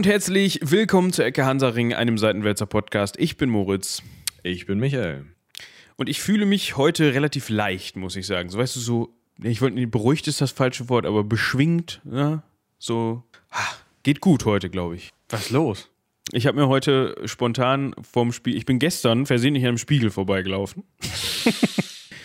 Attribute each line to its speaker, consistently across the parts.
Speaker 1: und herzlich willkommen zur Ecke Hansaring, einem Seitenwälzer Podcast. Ich bin Moritz.
Speaker 2: Ich bin Michael.
Speaker 1: Und ich fühle mich heute relativ leicht, muss ich sagen. So weißt du, so, ich wollte nicht, beruhigt ist das falsche Wort, aber beschwingt, ja, so, geht gut heute, glaube ich.
Speaker 2: Was ist los?
Speaker 1: Ich habe mir heute spontan vorm Spiel, ich bin gestern versehentlich an einem Spiegel vorbeigelaufen.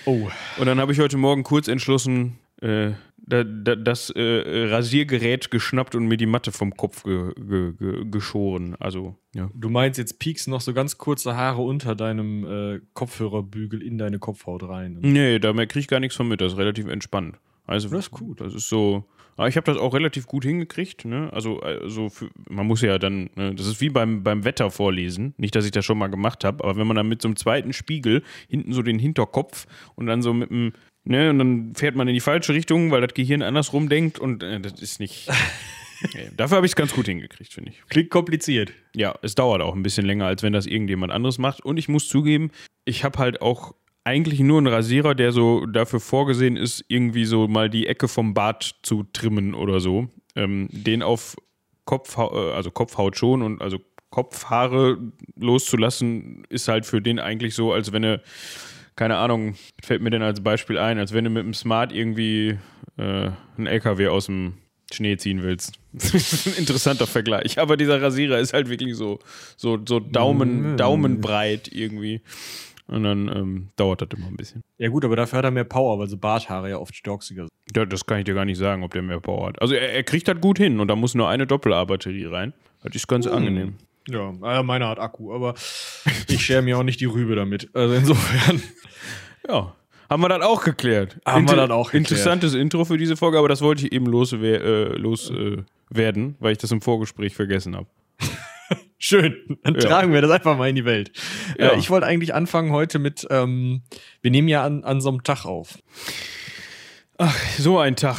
Speaker 2: Oh.
Speaker 1: Und dann habe ich heute Morgen kurz entschlossen, äh, da, da, das äh, Rasiergerät geschnappt und mir die Matte vom Kopf ge, ge, ge, geschoren. Also, ja.
Speaker 2: Du meinst, jetzt piekst noch so ganz kurze Haare unter deinem äh, Kopfhörerbügel in deine Kopfhaut rein.
Speaker 1: Nee, da kriege ich gar nichts von mit. Das ist relativ entspannt. Also,
Speaker 2: Das ist gut.
Speaker 1: Das ist so. Ich habe das auch relativ gut hingekriegt. Ne? Also, also für, man muss ja dann, ne? das ist wie beim, beim Wetter vorlesen. Nicht, dass ich das schon mal gemacht habe, aber wenn man dann mit so einem zweiten Spiegel hinten so den Hinterkopf und dann so mit dem, ne, und dann fährt man in die falsche Richtung, weil das Gehirn andersrum denkt und äh, das ist nicht. nee, dafür habe ich es ganz gut hingekriegt, finde ich.
Speaker 2: Klingt kompliziert.
Speaker 1: Ja, es dauert auch ein bisschen länger, als wenn das irgendjemand anderes macht. Und ich muss zugeben, ich habe halt auch eigentlich nur einen Rasierer, der so dafür vorgesehen ist, irgendwie so mal die Ecke vom Bart zu trimmen oder so. Ähm, den auf Kopfhaut, also Kopfhaut schon und also Kopfhaare loszulassen, ist halt für den eigentlich so, als wenn er, keine Ahnung, fällt mir denn als Beispiel ein, als wenn du mit dem Smart irgendwie äh, einen LKW aus dem Schnee ziehen willst. Das ist ein interessanter Vergleich. Aber dieser Rasierer ist halt wirklich so, so, so Daumen, Daumenbreit irgendwie. Und dann ähm, dauert das immer ein bisschen.
Speaker 2: Ja, gut, aber dafür hat er mehr Power, weil so Barthaare ja oft stoxiger sind.
Speaker 1: Ja, das kann ich dir gar nicht sagen, ob der mehr Power hat. Also er, er kriegt das gut hin und da muss nur eine Doppel-A-Batterie rein. Das ist ganz angenehm.
Speaker 2: Ja, äh, meiner hat Akku, aber ich schere mir auch nicht die Rübe damit. Also insofern.
Speaker 1: Ja. Haben wir das auch geklärt?
Speaker 2: Haben wir das auch geklärt.
Speaker 1: Interessantes Intro für diese Folge, aber das wollte ich eben loswer äh, loswerden, äh, werden, weil ich das im Vorgespräch vergessen habe.
Speaker 2: Schön. Dann
Speaker 1: Ja.
Speaker 2: tragen wir das einfach mal in die Welt.
Speaker 1: Ja.
Speaker 2: Äh, ich wollte eigentlich anfangen heute mit, ähm, wir nehmen ja an, an so einem Tag auf.
Speaker 1: Ach, so ein Tag.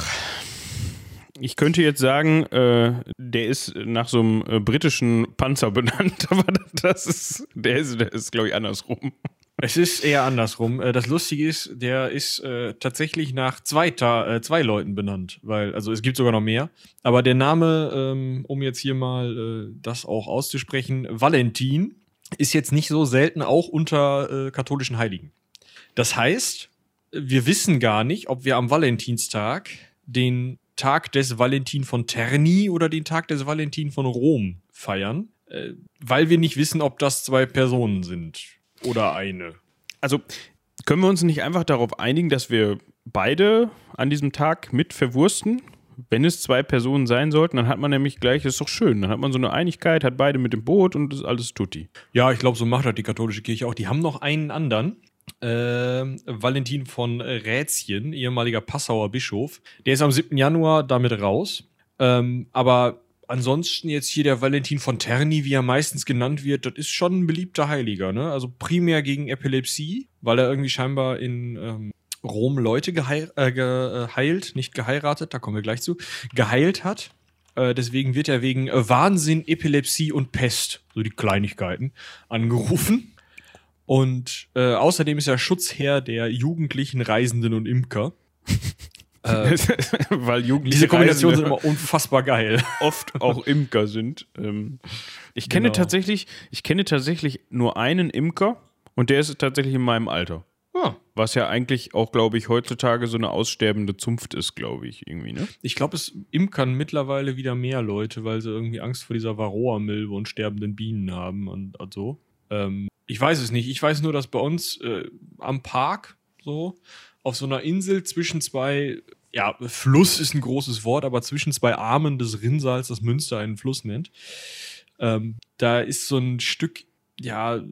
Speaker 1: Ich könnte jetzt sagen, äh, der ist nach so einem äh, britischen Panzer benannt, aber das ist, der ist, der ist glaube ich, andersrum.
Speaker 2: Es ist eher andersrum. Äh, Das Lustige ist, der ist äh, tatsächlich nach zwei, äh, zwei Leuten benannt, weil, also es gibt sogar noch mehr. Aber der Name, ähm, um jetzt hier mal äh, das auch auszusprechen, Valentin, ist jetzt nicht so selten auch unter äh, katholischen Heiligen. Das heißt, wir wissen gar nicht, ob wir am Valentinstag den Tag des Valentin von Terni oder den Tag des Valentin von Rom feiern, äh, weil wir nicht wissen, ob das zwei Personen sind oder eine.
Speaker 1: Also können wir uns nicht einfach darauf einigen, dass wir beide an diesem Tag mit verwursten? Wenn es zwei Personen sein sollten, dann hat man nämlich gleich, ist doch schön, dann hat man so eine Einigkeit, hat beide mit dem Boot und das ist alles tutti.
Speaker 2: Ja, ich glaube, so macht das die katholische Kirche auch. Die haben noch einen anderen. Ähm, Valentin von Rätien, ehemaliger Passauer Bischof. Der ist am 7. Januar damit raus. Ähm, aber ansonsten jetzt hier der Valentin von Terni, wie er meistens genannt wird, das ist schon ein beliebter Heiliger. Ne? Also primär gegen Epilepsie, weil er irgendwie scheinbar in ähm, Rom Leute geheir äh, geheilt, nicht geheiratet, da kommen wir gleich zu, geheilt hat. Äh, deswegen wird er wegen äh, Wahnsinn, Epilepsie und Pest, so die Kleinigkeiten, angerufen. Und äh, außerdem ist er Schutzherr der jugendlichen Reisenden und Imker. Äh,
Speaker 1: Weil Jugendliche
Speaker 2: diese Kombination sind immer unfassbar geil.
Speaker 1: oft auch Imker sind. Ähm, ich kenne
Speaker 2: Genau.
Speaker 1: tatsächlich, ich kenne tatsächlich nur einen Imker und der ist tatsächlich in meinem Alter.
Speaker 2: Ah,
Speaker 1: Was ja eigentlich auch, glaube ich, heutzutage so eine aussterbende Zunft ist, glaube ich, irgendwie, ne?
Speaker 2: ich glaube, es imkern mittlerweile wieder mehr Leute, weil sie irgendwie Angst vor dieser Varroa-Milbe und sterbenden Bienen haben und, und so. Ähm, ich weiß es nicht. Ich weiß nur, dass bei uns äh, am Park so auf so einer Insel zwischen zwei, ja, Fluss ist ein großes Wort, aber zwischen zwei Armen des Rinnsals, das Münster einen Fluss nennt, ähm, da ist so ein Stück, ja,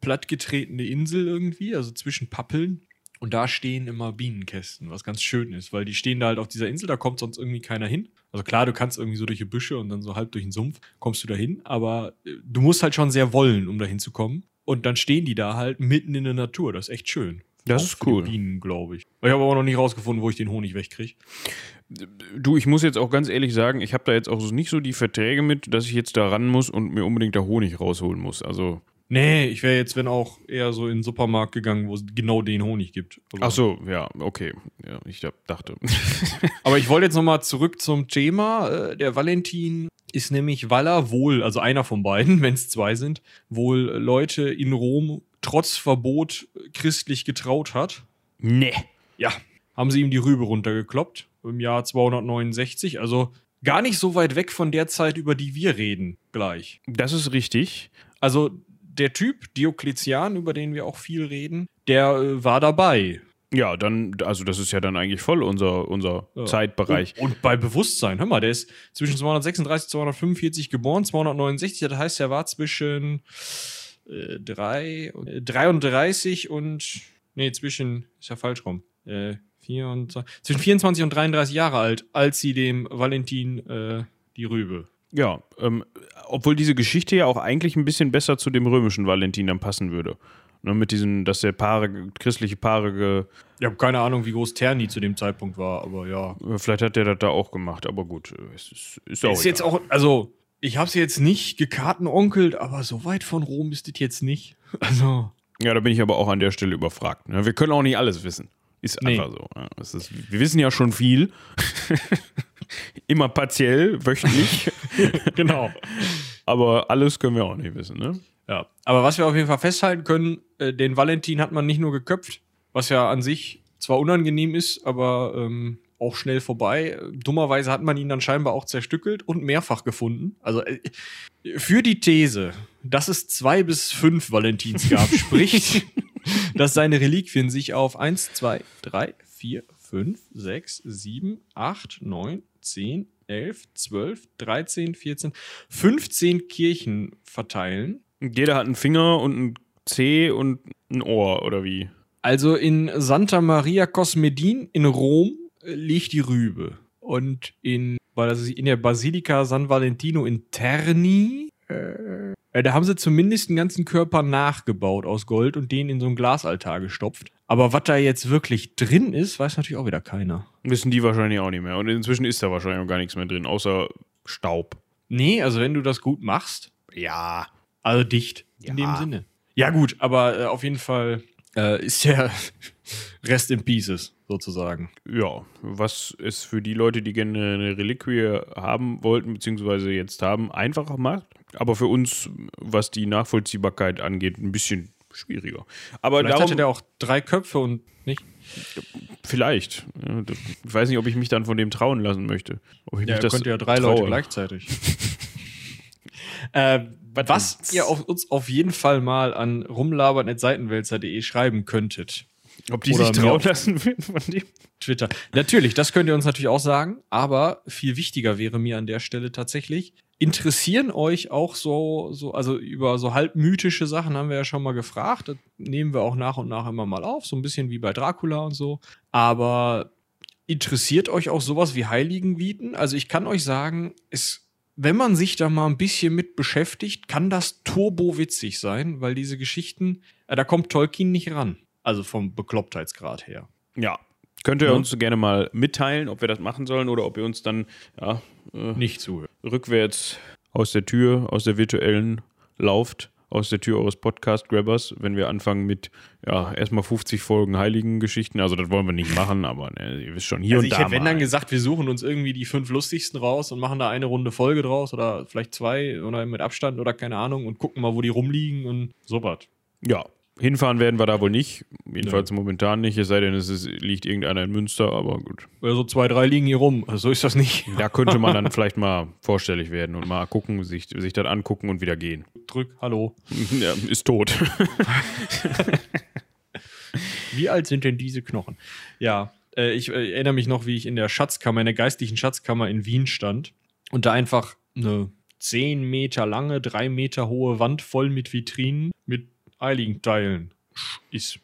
Speaker 2: plattgetretene Insel irgendwie, also zwischen Pappeln. Und da stehen immer Bienenkästen, was ganz schön ist, weil die stehen da halt auf dieser Insel, da kommt sonst irgendwie keiner hin. Also klar, du kannst irgendwie so durch die Büsche und dann so halb durch den Sumpf kommst du da hin, aber äh, du musst halt schon sehr wollen, um da hinzukommen. Und dann stehen die da halt mitten in der Natur. Das ist echt schön.
Speaker 1: Das
Speaker 2: Auch
Speaker 1: ist cool.
Speaker 2: Bienen, glaube ich. Ich habe aber noch nicht rausgefunden, wo ich den Honig wegkriege.
Speaker 1: Du, ich muss jetzt auch ganz ehrlich sagen, ich habe da jetzt auch so nicht so die Verträge mit, dass ich jetzt da ran muss und mir unbedingt da Honig rausholen muss. Also,
Speaker 2: Nee, ich wäre jetzt, wenn auch, eher so in den Supermarkt gegangen, wo es genau den Honig gibt. Aber,
Speaker 1: ach so, ja, okay. Ja, ich dachte.
Speaker 2: aber ich wollte jetzt nochmal zurück zum Thema. Äh, Der Valentin ist nämlich, weil er wohl, also einer von beiden, wenn es zwei sind, wohl Leute in Rom trotz Verbot christlich getraut hat.
Speaker 1: Nee.
Speaker 2: Ja, haben sie ihm die Rübe runtergekloppt im Jahr 269. Also gar nicht so weit weg von der Zeit, über die wir reden, gleich.
Speaker 1: Das ist richtig.
Speaker 2: Also der Typ, Diokletian, über den wir auch viel reden, der äh, war dabei.
Speaker 1: Ja, dann, also das ist ja dann eigentlich voll unser, unser
Speaker 2: Ja.
Speaker 1: Zeitbereich.
Speaker 2: Und, und bei Bewusstsein, hör mal, der ist zwischen 236 und 245 geboren, 269, das heißt, er war zwischen äh, drei, äh, 33 und, nee, zwischen, ist ja falsch rum, äh, 24, zwischen 24 und 33 Jahre alt, als sie dem Valentin äh, die Rübe.
Speaker 1: Ja, ähm, obwohl diese Geschichte ja auch eigentlich ein bisschen besser zu dem römischen Valentin dann passen würde. Ne, mit diesen, dass der Paare, christliche Paare, ge,
Speaker 2: Ich habe keine Ahnung, wie groß Terni zu dem Zeitpunkt war, aber ja.
Speaker 1: vielleicht hat der das da auch gemacht, aber gut, äh, es ist, ist auch.
Speaker 2: Ist jetzt
Speaker 1: egal.
Speaker 2: auch, also, ich habe es jetzt nicht gekartenonkelt, aber so weit von Rom ist das jetzt nicht. Also,
Speaker 1: Ja, da bin ich aber auch an der Stelle überfragt. Ne? Wir können auch nicht alles wissen. Ist
Speaker 2: Nee.
Speaker 1: einfach so. Ja. Ist, wir wissen ja schon viel. Immer partiell, wöchentlich.
Speaker 2: genau.
Speaker 1: aber alles können wir auch nicht wissen. Ne?
Speaker 2: Ja, aber was wir auf jeden Fall festhalten können, äh, den Valentin hat man nicht nur geköpft, was ja an sich zwar unangenehm ist, aber ähm, auch schnell vorbei. Dummerweise hat man ihn dann scheinbar auch zerstückelt und mehrfach gefunden. Also äh, für die These, dass es zwei bis fünf Valentins gab, spricht, dass seine Reliquien sich auf 1, 2, 3, 4, 5, 6, 7, 8, 9, 10, 11, 12, 13, 14, 15 Kirchen verteilen.
Speaker 1: Jeder hat einen Finger und einen Zeh und ein Ohr, oder wie?
Speaker 2: Also in Santa Maria Cosmedin in Rom äh, liegt die Rübe. Und in, weil das ist in der Basilika San Valentino in Terni, äh, äh, da haben sie zumindest den ganzen Körper nachgebaut aus Gold und den in so einen Glasaltar gestopft. Aber was da jetzt wirklich drin ist, weiß natürlich auch wieder keiner.
Speaker 1: Wissen die wahrscheinlich auch nicht mehr. Und inzwischen ist da wahrscheinlich auch gar nichts mehr drin, außer Staub.
Speaker 2: Nee, also wenn du das gut machst,
Speaker 1: Ja.
Speaker 2: also dicht in
Speaker 1: Ja.
Speaker 2: dem Sinne. Ja gut, aber äh, auf jeden Fall äh, ist der Rest in Pieces sozusagen.
Speaker 1: Ja, was es für die Leute, die gerne eine Reliquie haben wollten, beziehungsweise jetzt haben, einfacher macht. Aber für uns, was die Nachvollziehbarkeit angeht, ein bisschen schwieriger. Aber
Speaker 2: Vielleicht
Speaker 1: darum,
Speaker 2: hatte der auch drei Köpfe und nicht.
Speaker 1: vielleicht. Ich weiß nicht, ob ich mich dann von dem trauen lassen möchte. Ob ich
Speaker 2: Ja,
Speaker 1: das
Speaker 2: könnte ja drei
Speaker 1: traue.
Speaker 2: Leute gleichzeitig. äh, was ihr auf, uns auf jeden Fall mal an rumlabern.seitenwälzer.de schreiben könntet.
Speaker 1: Ob die
Speaker 2: Oder
Speaker 1: sich trauen lassen würden von dem.
Speaker 2: Twitter. Natürlich, das könnt ihr uns natürlich auch sagen, aber viel wichtiger wäre mir an der Stelle tatsächlich, interessieren euch auch so, so, also über so halb mythische Sachen haben wir ja schon mal gefragt. Das nehmen wir auch nach und nach immer mal auf, so ein bisschen wie bei Dracula und so. Aber interessiert euch auch sowas wie Heiligenviten? Also ich kann euch sagen, es, wenn man sich da mal ein bisschen mit beschäftigt, kann das turbo witzig sein, weil diese Geschichten, äh, da kommt Tolkien nicht ran. Also vom Beklopptheitsgrad her.
Speaker 1: Ja. Könnt ihr
Speaker 2: Ja.
Speaker 1: uns gerne mal mitteilen, ob wir das machen sollen oder ob ihr uns dann ja, äh,
Speaker 2: Nicht zuhören.
Speaker 1: rückwärts aus der Tür, aus der virtuellen lauft, aus der Tür eures Podcast-Grabbers, wenn wir anfangen mit, ja, erstmal 50 Folgen Heiligen-Geschichten. Also, das wollen wir nicht machen, aber ne, ihr wisst schon, hier
Speaker 2: Also
Speaker 1: und
Speaker 2: ich
Speaker 1: da.
Speaker 2: hätte, wenn dann gesagt, wir suchen uns irgendwie die fünf lustigsten raus und machen da eine Runde Folge draus oder vielleicht zwei oder mit Abstand oder keine Ahnung und gucken mal, wo die rumliegen und sowas.
Speaker 1: Ja, hinfahren werden wir da wohl nicht. Jedenfalls momentan nicht, es sei denn, es ist, liegt irgendeiner in Münster, aber gut.
Speaker 2: Oder so zwei, drei liegen hier rum. Also so ist das nicht.
Speaker 1: Da könnte man dann vielleicht mal vorstellig werden und mal gucken, sich, sich das angucken und wieder gehen.
Speaker 2: Drück, hallo.
Speaker 1: Ja, ist tot.
Speaker 2: Wie alt sind denn diese Knochen? Ja, äh, ich äh, erinnere mich noch, wie ich in der Schatzkammer, in der geistlichen Schatzkammer in Wien stand und da einfach eine 10 Meter lange, 3 Meter hohe Wand voll mit Vitrinen mit Heiligenteilen ist.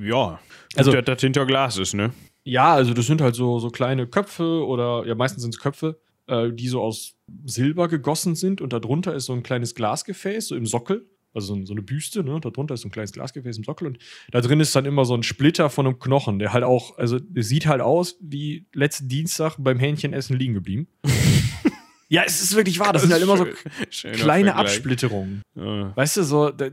Speaker 1: ja,
Speaker 2: Also-
Speaker 1: dass das hinter Glas ist, ne?
Speaker 2: Ja, also das sind halt so, so kleine Köpfe oder ja, meistens sind es Köpfe, äh, die so aus Silber gegossen sind und darunter ist so ein kleines Glasgefäß, so im Sockel. Also so, so eine Büste, ne? Darunter ist so ein kleines Glasgefäß im Sockel und da drin ist dann immer so ein Splitter von einem Knochen, der halt auch, also der sieht halt aus wie letzten Dienstag beim Hähnchenessen liegen geblieben. ja, es ist wirklich wahr, das, sind halt immer so
Speaker 1: Schöner
Speaker 2: kleine. Absplitterungen.
Speaker 1: Ja.
Speaker 2: Weißt du, so, da,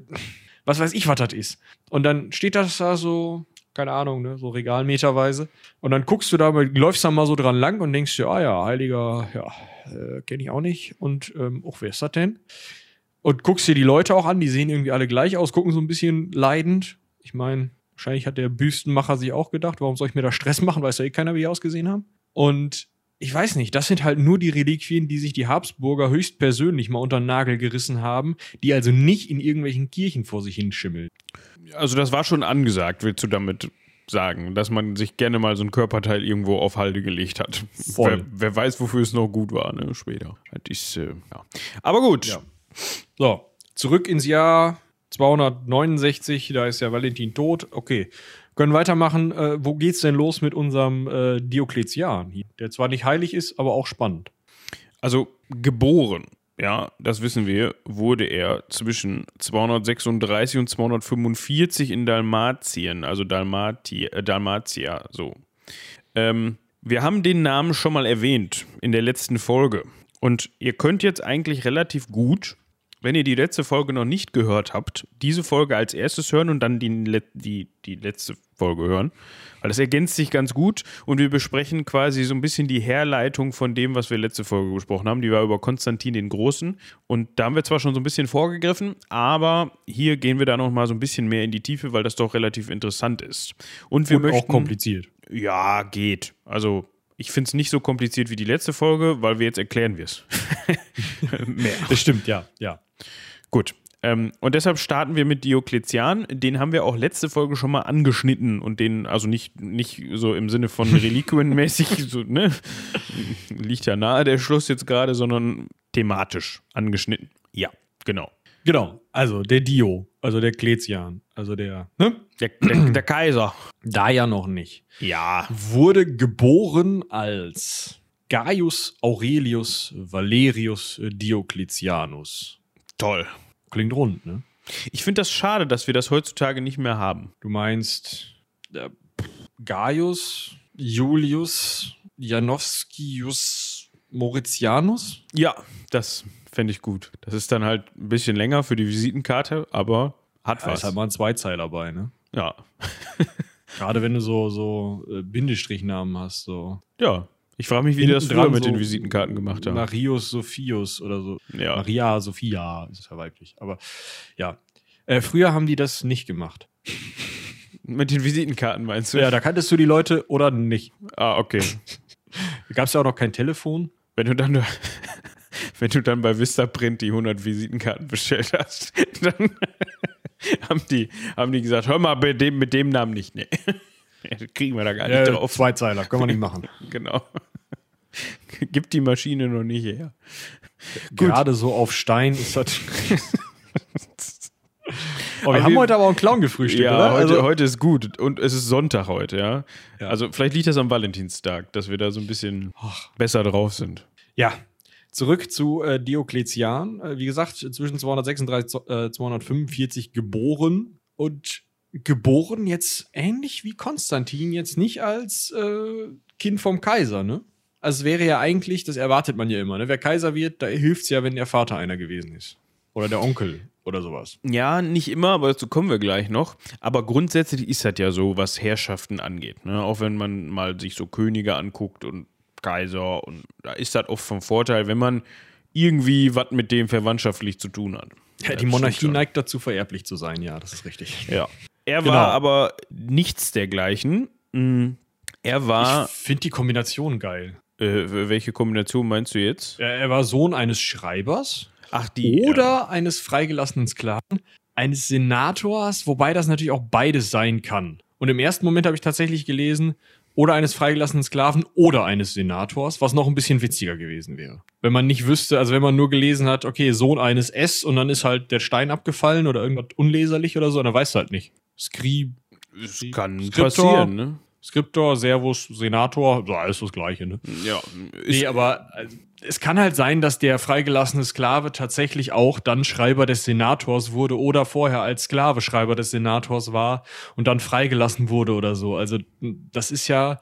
Speaker 2: was weiß ich, was das ist. Und dann steht das da so keine Ahnung, ne, so regalmeterweise. Und dann guckst du da, läufst da mal so dran lang und denkst dir, ah ja, Heiliger, ja, äh, kenne ich auch nicht. Und, ähm, auch wer ist das denn? Und guckst dir die Leute auch an, die sehen irgendwie alle gleich aus, gucken so ein bisschen leidend. Ich meine, wahrscheinlich hat der Büstenmacher sich auch gedacht, warum soll ich mir da Stress machen, weiß ja eh keiner, wie die ausgesehen haben. Und ich weiß nicht, das sind halt nur die Reliquien, die sich die Habsburger höchstpersönlich mal unter den Nagel gerissen haben, die also nicht in irgendwelchen Kirchen vor sich hinschimmeln.
Speaker 1: Also das war schon angesagt, willst du damit sagen, dass man sich gerne mal so ein Körperteil irgendwo auf Halde gelegt hat. Wer, wer weiß, wofür es noch gut war, ne, später. Ist, äh, ja. Aber gut.
Speaker 2: Ja. So, zurück ins Jahr 269, da ist ja Valentin tot. Okay, können weitermachen. Äh, wo geht's denn los mit unserem äh, Diokletian? Der zwar nicht heilig ist, aber auch spannend.
Speaker 1: Also geboren, ja, das wissen wir, wurde er zwischen 236 und 245 in Dalmatien, also Dalmati, äh, Dalmatia, so. Ähm, wir haben den Namen schon mal erwähnt in der letzten Folge. Und ihr könnt jetzt eigentlich relativ gut, wenn ihr die letzte Folge noch nicht gehört habt, diese Folge als erstes hören und dann die, die, die letzte Folge hören. Weil das ergänzt sich ganz gut und wir besprechen quasi so ein bisschen die Herleitung von dem, was wir letzte Folge besprochen haben. Die war über Konstantin den Großen. Und da haben wir zwar schon so ein bisschen vorgegriffen, aber hier gehen wir da noch mal so ein bisschen mehr in die Tiefe, weil das doch relativ interessant ist. Und wir
Speaker 2: Und
Speaker 1: möchten.
Speaker 2: auch kompliziert.
Speaker 1: Ja, geht. Also ich finde es nicht so kompliziert wie die letzte Folge, weil wir jetzt erklären wir es.
Speaker 2: Mehr. Das stimmt, ja, ja.
Speaker 1: Gut. Ähm, und deshalb starten wir mit Diokletian. Den haben wir auch letzte Folge schon mal angeschnitten und den, also nicht, nicht so im Sinne von Reliquienmäßig, so, ne? Liegt ja nahe der Schluss jetzt gerade, sondern thematisch angeschnitten. Ja, genau.
Speaker 2: Genau, also der Dio, also der Kletian, also der, ne?
Speaker 1: Der, der, der Kaiser.
Speaker 2: Da ja noch nicht.
Speaker 1: Ja.
Speaker 2: Wurde geboren als Gaius Aurelius Valerius Diokletianus.
Speaker 1: Toll.
Speaker 2: Klingt rund, ne?
Speaker 1: Ich finde das schade, dass wir das heutzutage nicht mehr haben.
Speaker 2: Du meinst äh, Gaius Julius Janowskius Mauritianus?
Speaker 1: Ja, das fände ich gut. Das ist dann halt ein bisschen länger für die Visitenkarte, aber hat
Speaker 2: Da
Speaker 1: was.
Speaker 2: ist halt mal ein Zweizeiler bei, ne?
Speaker 1: ja.
Speaker 2: Gerade wenn du so, so äh, Bindestrichnamen hast, so.
Speaker 1: Ja. Ich frage mich, wie die das früher mit
Speaker 2: so
Speaker 1: den Visitenkarten gemacht haben.
Speaker 2: Marius Sophius oder so.
Speaker 1: Ja.
Speaker 2: Maria Sophia ist ja weiblich. Aber ja. Äh, früher haben die das nicht gemacht.
Speaker 1: Mit den Visitenkarten meinst du?
Speaker 2: Ja, da kanntest du die Leute oder nicht.
Speaker 1: Ah, okay.
Speaker 2: Gab es ja auch noch kein Telefon.
Speaker 1: Wenn du dann, wenn du dann bei Vistaprint die 100 Visitenkarten bestellt hast, dann haben die, haben die gesagt, hör mal, mit dem, mit dem Namen nicht. Nee. Kriegen wir da gar nicht drauf.
Speaker 2: Zweizeiler, können wir nicht machen.
Speaker 1: Genau. Gibt die Maschine noch nicht her.
Speaker 2: Gerade so auf Stein ist das. oh, wir
Speaker 1: Aber
Speaker 2: haben
Speaker 1: wir-
Speaker 2: heute aber auch einen Clown gefrühstückt,
Speaker 1: ja,
Speaker 2: oder?
Speaker 1: heute,
Speaker 2: Also-
Speaker 1: heute ist gut und es ist Sonntag heute, ja?
Speaker 2: Ja.
Speaker 1: Also vielleicht liegt das am Valentinstag, dass wir da so ein bisschen besser drauf sind.
Speaker 2: Ja, zurück zu äh, Diokletian. Äh, wie gesagt, zwischen 236 äh, 245 geboren und geboren jetzt ähnlich wie Konstantin, jetzt nicht als äh, Kind vom Kaiser, ne? Also es wäre ja eigentlich, das erwartet man ja immer, ne? Wer Kaiser wird, da hilft es ja, wenn der Vater einer gewesen ist. Oder der Onkel oder sowas.
Speaker 1: Ja, nicht immer, aber dazu kommen wir gleich noch. Aber grundsätzlich ist das ja so, was Herrschaften angeht. Ne? Auch wenn man mal sich so Könige anguckt und Kaiser und da ist das oft vom Vorteil, wenn man irgendwie was mit dem verwandtschaftlich zu tun hat.
Speaker 2: Ja, die Monarchie neigt dazu, vererblich zu sein, ja, das ist richtig.
Speaker 1: Ja. Er
Speaker 2: Genau.
Speaker 1: war aber nichts dergleichen. Mm, Er war,
Speaker 2: Ich finde die Kombination geil.
Speaker 1: Äh, welche Kombination meinst du jetzt?
Speaker 2: Er, war Sohn eines Schreibers
Speaker 1: Ach, die.
Speaker 2: oder eines freigelassenen Sklaven, eines Senators, wobei das natürlich auch beides sein kann. Und im ersten Moment habe ich tatsächlich gelesen, oder eines freigelassenen Sklaven oder eines Senators, was noch ein bisschen witziger gewesen wäre. Wenn man nicht wüsste, also wenn man nur gelesen hat, okay, Sohn eines S und dann ist halt der Stein abgefallen oder irgendwas unleserlich oder so, dann weißt du halt nicht. Skrib,
Speaker 1: Es kann
Speaker 2: Skriptor.
Speaker 1: passieren, ne?
Speaker 2: Skriptor, Servus, Senator, so alles das Gleiche, ne?
Speaker 1: Ja,
Speaker 2: Nee, aber also, es kann halt sein, dass der freigelassene Sklave tatsächlich auch dann Schreiber des Senators wurde oder vorher als Sklave Schreiber des Senators war und dann freigelassen wurde oder so. Also das ist ja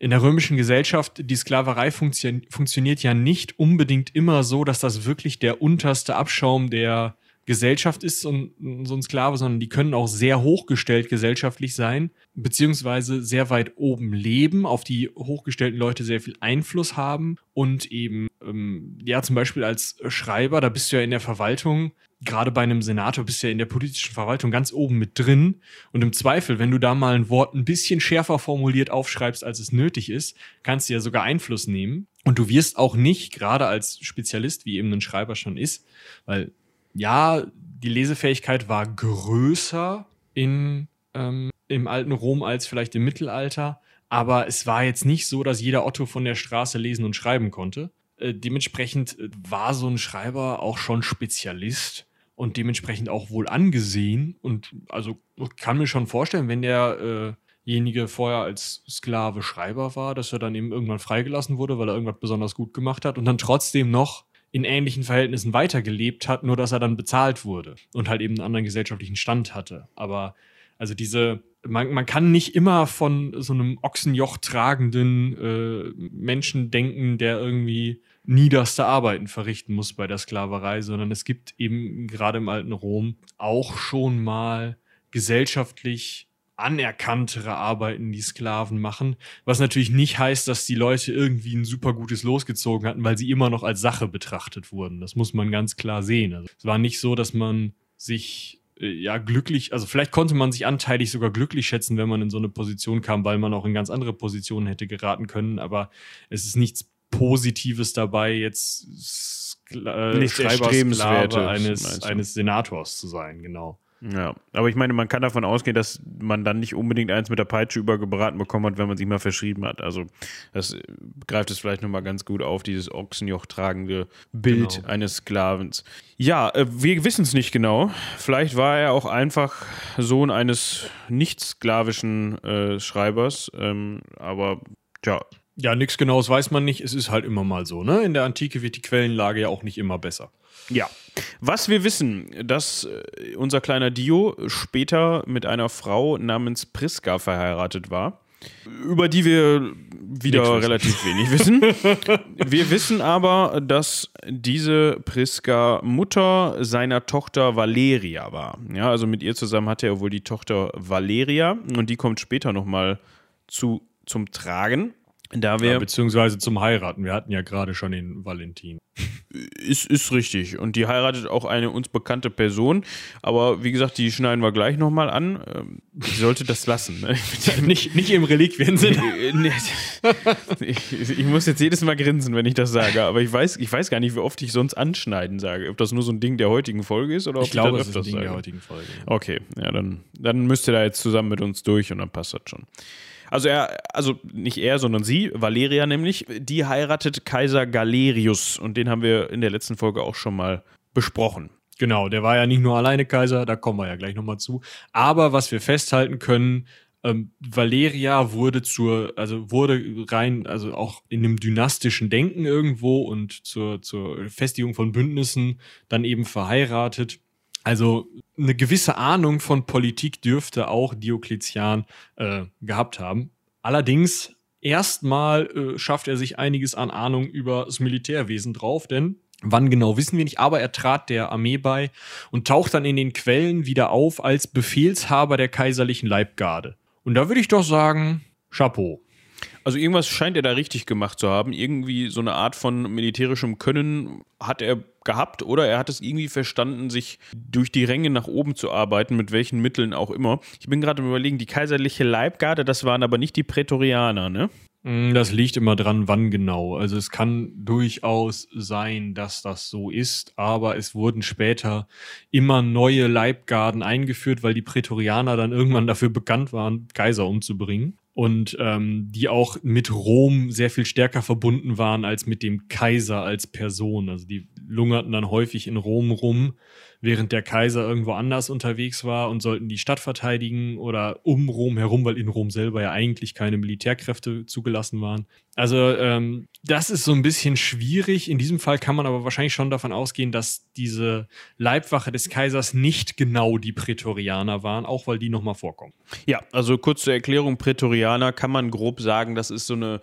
Speaker 2: in der römischen Gesellschaft, die Sklaverei funktio funktioniert ja nicht unbedingt immer so, dass das wirklich der unterste Abschaum der Gesellschaft ist ein, so ein Sklave, sondern die können auch sehr hochgestellt gesellschaftlich sein, beziehungsweise sehr weit oben leben, auf die hochgestellten Leute sehr viel Einfluss haben und eben, ähm, ja, zum Beispiel als Schreiber, da bist du ja in der Verwaltung, gerade bei einem Senator bist du ja in der politischen Verwaltung ganz oben mit drin und im Zweifel, wenn du da mal ein Wort ein bisschen schärfer formuliert aufschreibst, als es nötig ist, kannst du ja sogar Einfluss nehmen. Und du wirst auch nicht, gerade als Spezialist, wie eben ein Schreiber schon ist, weil ja, die Lesefähigkeit war größer in, ähm, im alten Rom als vielleicht im Mittelalter, aber es war jetzt nicht so, dass jeder Otto von der Straße lesen und schreiben konnte. Äh, dementsprechend äh, war so ein Schreiber auch schon Spezialist und dementsprechend auch wohl angesehen. Und also kann mir schon vorstellen, wenn derjenige vorher als Sklave Schreiber war, dass er dann eben irgendwann freigelassen wurde, weil er irgendwas besonders gut gemacht hat und dann trotzdem noch in ähnlichen Verhältnissen weitergelebt hat, nur dass er dann bezahlt wurde und halt eben einen anderen gesellschaftlichen Stand hatte. Aber also diese, man, man kann nicht immer von so einem Ochsenjoch tragenden äh, Menschen denken, der irgendwie niederste Arbeiten verrichten muss bei der Sklaverei, sondern es gibt eben gerade im alten Rom auch schon mal gesellschaftlich anerkanntere Arbeiten die Sklaven machen, was natürlich nicht heißt, dass die Leute irgendwie ein super gutes Los gezogen hatten, weil sie immer noch als Sache betrachtet wurden. Das muss man ganz klar sehen. Also, es war nicht so, dass man sich äh, ja glücklich, also vielleicht konnte man sich anteilig sogar glücklich schätzen, wenn man in so eine Position kam, weil man auch in ganz andere Positionen hätte geraten können, aber es ist nichts Positives dabei, jetzt
Speaker 1: äh, Nicht Schreibersklave
Speaker 2: eines, eines Senators zu sein, genau.
Speaker 1: Ja, aber ich meine, man kann davon ausgehen, dass man dann nicht unbedingt eins mit der Peitsche übergebraten bekommen hat, wenn man sich mal verschrieben hat. Also das greift es vielleicht nochmal ganz gut auf, dieses Ochsenjoch tragende Bild genau. eines Sklavens. Ja, äh, wir wissen es nicht genau. Vielleicht war er auch einfach Sohn eines nicht sklavischen äh, Schreibers, ähm, aber tja.
Speaker 2: Ja, nichts Genaues weiß man nicht. Es ist halt immer mal so, ne? In der Antike wird die Quellenlage ja auch nicht immer besser.
Speaker 1: Ja. Was wir wissen, dass äh, unser kleiner Dio später mit einer Frau namens Priska verheiratet war, über die wir wieder relativ wenig wissen. wir wissen aber, dass diese Priska Mutter seiner Tochter Valeria war. Ja, also mit ihr zusammen hatte er wohl die Tochter Valeria und die kommt später nochmal zu, zum Tragen. Da wir, ja,
Speaker 2: beziehungsweise zum Heiraten. Wir hatten ja gerade schon den Valentin.
Speaker 1: Ist, ist richtig. Und die heiratet auch eine uns bekannte Person. Aber wie gesagt, die schneiden wir gleich nochmal an. Ich sollte das lassen. Ne?
Speaker 2: nicht, nicht im Reliquiensinn.
Speaker 1: ich, ich muss jetzt jedes Mal grinsen, wenn ich das sage. Aber ich weiß, ich weiß gar nicht, wie oft ich sonst anschneiden sage. Ob das nur so ein Ding der heutigen Folge ist oder ob
Speaker 2: ich glaube, das, das ist ein Ding sage. der heutigen Folge.
Speaker 1: Okay, ja, dann, dann müsst ihr da jetzt zusammen mit uns durch und dann passt das schon. Also er, also nicht er, sondern sie, Valeria nämlich, die heiratet Kaiser Galerius und den haben wir in der letzten Folge auch schon mal besprochen.
Speaker 2: Genau, der war ja nicht nur alleine Kaiser, da kommen wir ja gleich nochmal zu. Aber was wir festhalten können, ähm, Valeria wurde zur, also wurde rein, also auch in einem dynastischen Denken irgendwo und zur, zur Festigung von Bündnissen dann eben verheiratet. Also eine gewisse Ahnung von Politik dürfte auch Diokletian äh, gehabt haben. Allerdings erstmal äh, schafft er sich einiges an Ahnung über das Militärwesen drauf, denn wann genau wissen wir nicht, aber er trat der Armee bei und taucht dann in den Quellen wieder auf als Befehlshaber der kaiserlichen Leibgarde. Und da würde ich doch sagen, Chapeau.
Speaker 1: Also irgendwas scheint er da richtig gemacht zu haben. Irgendwie so eine Art von militärischem Können hat er gehabt oder er hat es irgendwie verstanden, sich durch die Ränge nach oben zu arbeiten, mit welchen Mitteln auch immer. Ich bin gerade am überlegen, die kaiserliche Leibgarde, das waren aber nicht die Prätorianer, ne?
Speaker 2: Mm, das liegt immer dran, wann genau. Also es kann durchaus sein, dass das so ist, aber es wurden später immer neue Leibgarden eingeführt, weil die Prätorianer dann irgendwann dafür bekannt waren, Kaiser umzubringen und ähm, die auch mit Rom sehr viel stärker verbunden waren als mit dem Kaiser als Person. Also die lungerten dann häufig in Rom rum während der Kaiser irgendwo anders unterwegs war und sollten die Stadt verteidigen oder um Rom herum, weil in Rom selber ja eigentlich keine Militärkräfte zugelassen waren. Also ähm, das ist so ein bisschen schwierig. In diesem Fall kann man aber wahrscheinlich schon davon ausgehen, dass diese Leibwache des Kaisers nicht genau die Prätorianer waren, auch weil die nochmal vorkommen.
Speaker 1: Ja, also kurz zur Erklärung, Prätorianer kann man grob sagen, das ist so eine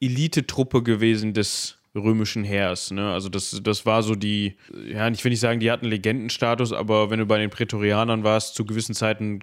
Speaker 1: Elitetruppe gewesen des römischen Heers. Ne? Also das, das war so die, ja, ich will nicht sagen, die hatten Legendenstatus, aber wenn du bei den Prätorianern warst, zu gewissen Zeiten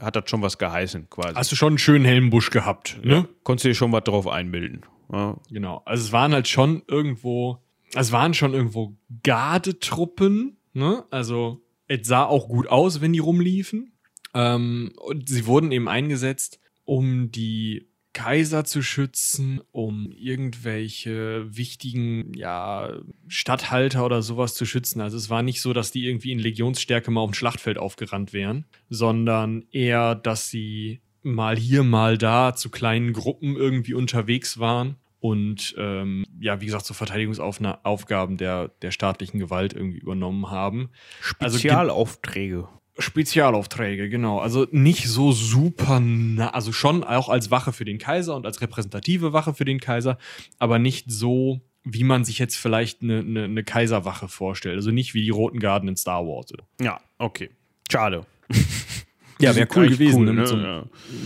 Speaker 1: hat das schon was geheißen, quasi.
Speaker 2: Hast du schon einen schönen Helmbusch gehabt, ne? Ja,
Speaker 1: konntest du dir schon was drauf einbilden.
Speaker 2: Ja. Genau. Also es waren halt schon irgendwo, es waren schon irgendwo Gardetruppen, ne? Also es sah auch gut aus, wenn die rumliefen. Ähm, und sie wurden eben eingesetzt, um die Kaiser zu schützen, um irgendwelche wichtigen, ja, Statthalter oder sowas zu schützen. Also es war nicht so, dass die irgendwie in Legionsstärke mal auf dem Schlachtfeld aufgerannt wären, sondern eher, dass sie mal hier, mal da zu kleinen Gruppen irgendwie unterwegs waren und ähm, ja, wie gesagt, so Verteidigungsaufgaben der, der staatlichen Gewalt irgendwie übernommen haben.
Speaker 1: Also Spezialaufträge. Also,
Speaker 2: Spezialaufträge, genau. Also nicht so super, nah, also schon auch als Wache für den Kaiser und als repräsentative Wache für den Kaiser, aber nicht so, wie man sich jetzt vielleicht eine, eine, eine Kaiserwache vorstellt. Also nicht wie die Roten Garden in Star Wars.
Speaker 1: Ja, okay. Schade.
Speaker 2: ja, wäre cool gewesen, cool, ne? mit so einem ja.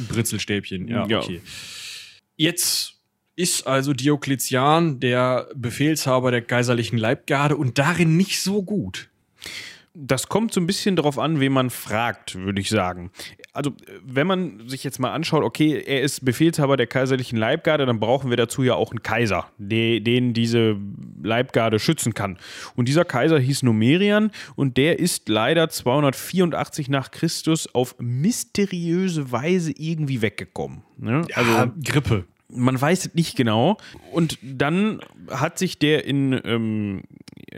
Speaker 2: Britzelstäbchen. Ja, ja, okay. Jetzt ist also Diokletian der Befehlshaber der kaiserlichen Leibgarde und darin nicht so gut
Speaker 1: das kommt so ein bisschen darauf an, wen man fragt, würde ich sagen. Also, wenn man sich jetzt mal anschaut, okay, er ist Befehlshaber der kaiserlichen Leibgarde, dann brauchen wir dazu ja auch einen Kaiser, den diese Leibgarde schützen kann. Und dieser Kaiser hieß Numerian und der ist leider 284 nach Christus auf mysteriöse Weise irgendwie weggekommen.
Speaker 2: Ne? Also, ja, Grippe
Speaker 1: man weiß es nicht genau. Und dann hat sich der in ähm,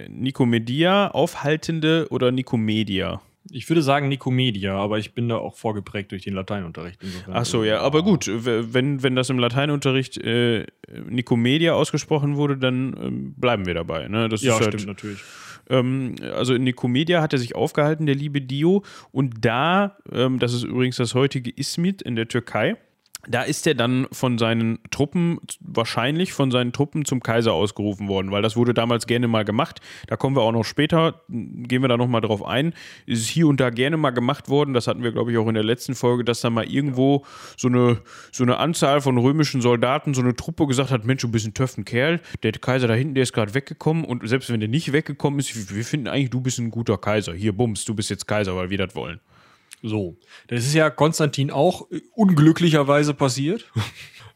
Speaker 1: Nikomedia aufhaltende oder Nikomedia?
Speaker 2: Ich würde sagen Nikomedia, aber ich bin da auch vorgeprägt durch den Lateinunterricht.
Speaker 1: Ach so, ja, aber gut, wenn, wenn das im Lateinunterricht äh, Nikomedia ausgesprochen wurde, dann ähm, bleiben wir dabei. Ne?
Speaker 2: Das ja, halt, stimmt natürlich.
Speaker 1: Ähm, also in Nikomedia hat er sich aufgehalten, der liebe Dio. Und da, ähm, das ist übrigens das heutige Ismit in der Türkei, da ist er dann von seinen Truppen, wahrscheinlich von seinen Truppen zum Kaiser ausgerufen worden, weil das wurde damals gerne mal gemacht. Da kommen wir auch noch später, gehen wir da nochmal drauf ein. Ist hier und da gerne mal gemacht worden, das hatten wir, glaube ich, auch in der letzten Folge, dass da mal irgendwo so eine, so eine Anzahl von römischen Soldaten, so eine Truppe gesagt hat: Mensch, du bist ein töffen Kerl, der Kaiser da hinten, der ist gerade weggekommen und selbst wenn der nicht weggekommen ist, wir finden eigentlich, du bist ein guter Kaiser. Hier, Bums, du bist jetzt Kaiser, weil wir das wollen.
Speaker 2: So. Das ist ja Konstantin auch äh, unglücklicherweise passiert.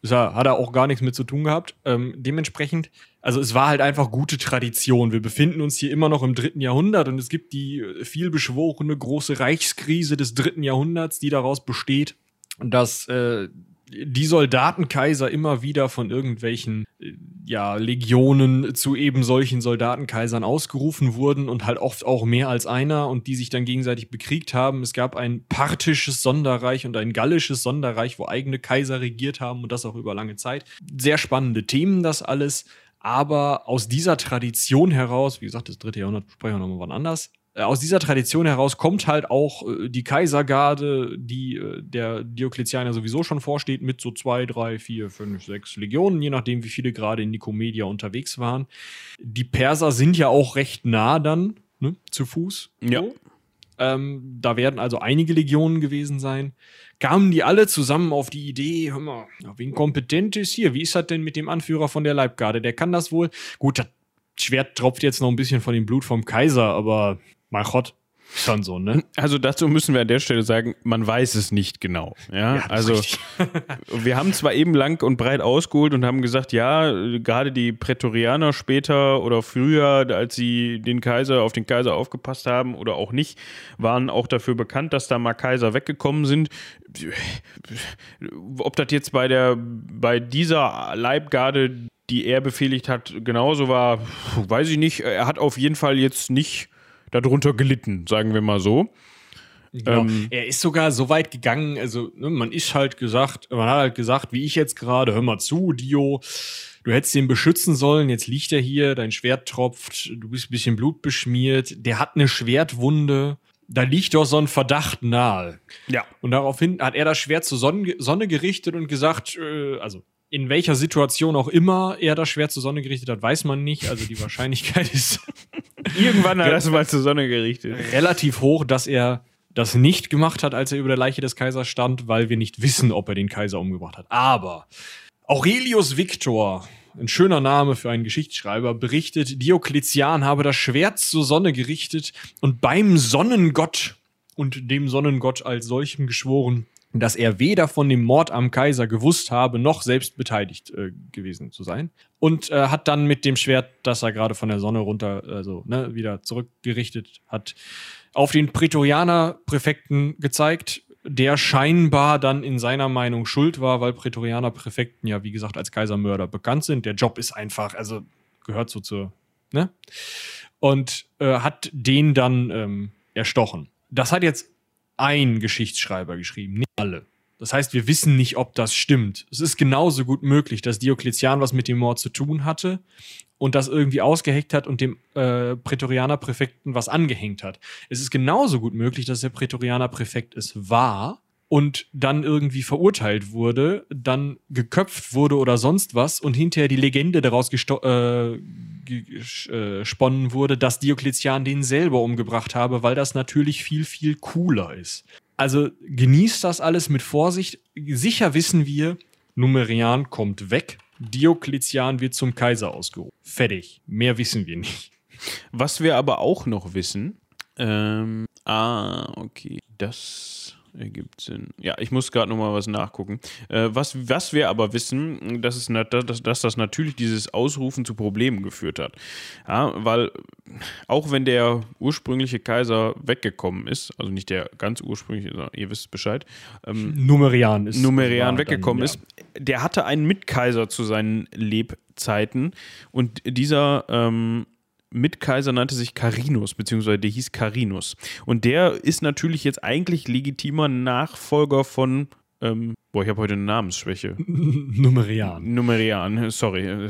Speaker 2: Das hat er auch gar nichts mit zu tun gehabt. Ähm, dementsprechend, also es war halt einfach gute Tradition. Wir befinden uns hier immer noch im dritten Jahrhundert und es gibt die äh, vielbeschworene große Reichskrise des dritten Jahrhunderts, die daraus besteht, dass äh, die Soldatenkaiser immer wieder von irgendwelchen äh, ja, Legionen zu eben solchen Soldatenkaisern ausgerufen wurden und halt oft auch mehr als einer und die sich dann gegenseitig bekriegt haben. Es gab ein parthisches Sonderreich und ein gallisches Sonderreich, wo eigene Kaiser regiert haben und das auch über lange Zeit. Sehr spannende Themen, das alles. Aber aus dieser Tradition heraus, wie gesagt, das dritte Jahrhundert sprechen wir nochmal wann anders, aus dieser Tradition heraus kommt halt auch äh, die Kaisergarde, die äh, der Diokletian ja sowieso schon vorsteht, mit so zwei, drei, vier, fünf, sechs Legionen, je nachdem, wie viele gerade in Nikomedia unterwegs waren. Die Perser sind ja auch recht nah dann, ne, zu Fuß.
Speaker 1: Ja.
Speaker 2: Ähm, da werden also einige Legionen gewesen sein. Kamen die alle zusammen auf die Idee, hör mal, wen kompetent ist hier? Wie ist das denn mit dem Anführer von der Leibgarde? Der kann das wohl. Gut, das Schwert tropft jetzt noch ein bisschen von dem Blut vom Kaiser, aber mein Gott. Schon so, ne?
Speaker 1: Also dazu müssen wir an der Stelle sagen, man weiß es nicht genau. Ja, ja also wir haben zwar eben lang und breit ausgeholt und haben gesagt, ja, gerade die Prätorianer später oder früher, als sie den Kaiser auf den Kaiser aufgepasst haben oder auch nicht, waren auch dafür bekannt, dass da mal Kaiser weggekommen sind. Ob das jetzt bei der bei dieser Leibgarde, die er befehligt hat, genauso war, weiß ich nicht. Er hat auf jeden Fall jetzt nicht darunter gelitten, sagen wir mal so.
Speaker 2: Genau. Ähm, er ist sogar so weit gegangen, also ne, man ist halt gesagt, man hat halt gesagt, wie ich jetzt gerade, hör mal zu, Dio, du hättest ihn beschützen sollen, jetzt liegt er hier, dein Schwert tropft, du bist ein bisschen blutbeschmiert, der hat eine Schwertwunde, da liegt doch so ein Verdacht nahe.
Speaker 1: Ja.
Speaker 2: Und daraufhin hat er das Schwert zur Sonne, Sonne gerichtet und gesagt, äh, also in welcher Situation auch immer er das Schwert zur Sonne gerichtet hat, weiß man nicht. Also die Wahrscheinlichkeit ist
Speaker 1: irgendwann hat er das mal zur Sonne gerichtet.
Speaker 2: Relativ hoch, dass er das nicht gemacht hat, als er über der Leiche des Kaisers stand, weil wir nicht wissen, ob er den Kaiser umgebracht hat. Aber Aurelius Victor ein schöner Name für einen Geschichtsschreiber, berichtet, Diokletian habe das Schwert zur Sonne gerichtet und beim Sonnengott und dem Sonnengott als solchem geschworen, dass er weder von dem Mord am Kaiser gewusst habe, noch selbst beteiligt äh, gewesen zu sein. Und äh, hat dann mit dem Schwert, das er gerade von der Sonne runter, also ne, wieder zurückgerichtet hat, auf den Prätorianer-Präfekten gezeigt, der scheinbar dann in seiner Meinung schuld war, weil Prätorianer-Präfekten ja, wie gesagt, als Kaisermörder bekannt sind. Der Job ist einfach, also gehört so zur, ne? Und äh, hat den dann ähm, erstochen. Das hat jetzt ein Geschichtsschreiber geschrieben, nicht alle. Das heißt, wir wissen nicht, ob das stimmt. Es ist genauso gut möglich, dass Diokletian was mit dem Mord zu tun hatte und das irgendwie ausgeheckt hat und dem äh, Prätorianerpräfekten was angehängt hat. Es ist genauso gut möglich, dass der Prätorianerpräfekt es war und dann irgendwie verurteilt wurde, dann geköpft wurde oder sonst was und hinterher die Legende daraus äh, gesponnen äh, wurde, dass Diokletian den selber umgebracht habe, weil das natürlich viel, viel cooler ist. Also genießt das alles mit Vorsicht. Sicher wissen wir, Numerian kommt weg Diokletian wird zum Kaiser ausgerufen. Fertig. Mehr wissen wir nicht.
Speaker 1: Was wir aber auch noch wissen, ähm, ah, okay, das ergibt Sinn. Ja, ich muss gerade nochmal was nachgucken. Äh, was, was wir aber wissen, dass, es, dass, dass das natürlich dieses Ausrufen zu Problemen geführt hat. Ja, weil auch wenn der ursprüngliche Kaiser weggekommen ist, also nicht der ganz ursprüngliche, ihr wisst Bescheid,
Speaker 2: ähm, Numerian ist
Speaker 1: Numerian weggekommen dann, ja. ist, der hatte einen Mitkaiser zu seinen Lebzeiten und dieser ähm, Mitkaiser nannte sich Carinus, beziehungsweise der hieß Carinus. Und der ist natürlich jetzt eigentlich legitimer Nachfolger von ähm, boah, ich habe heute eine Namensschwäche.
Speaker 2: Numerian.
Speaker 1: Numerian, sorry.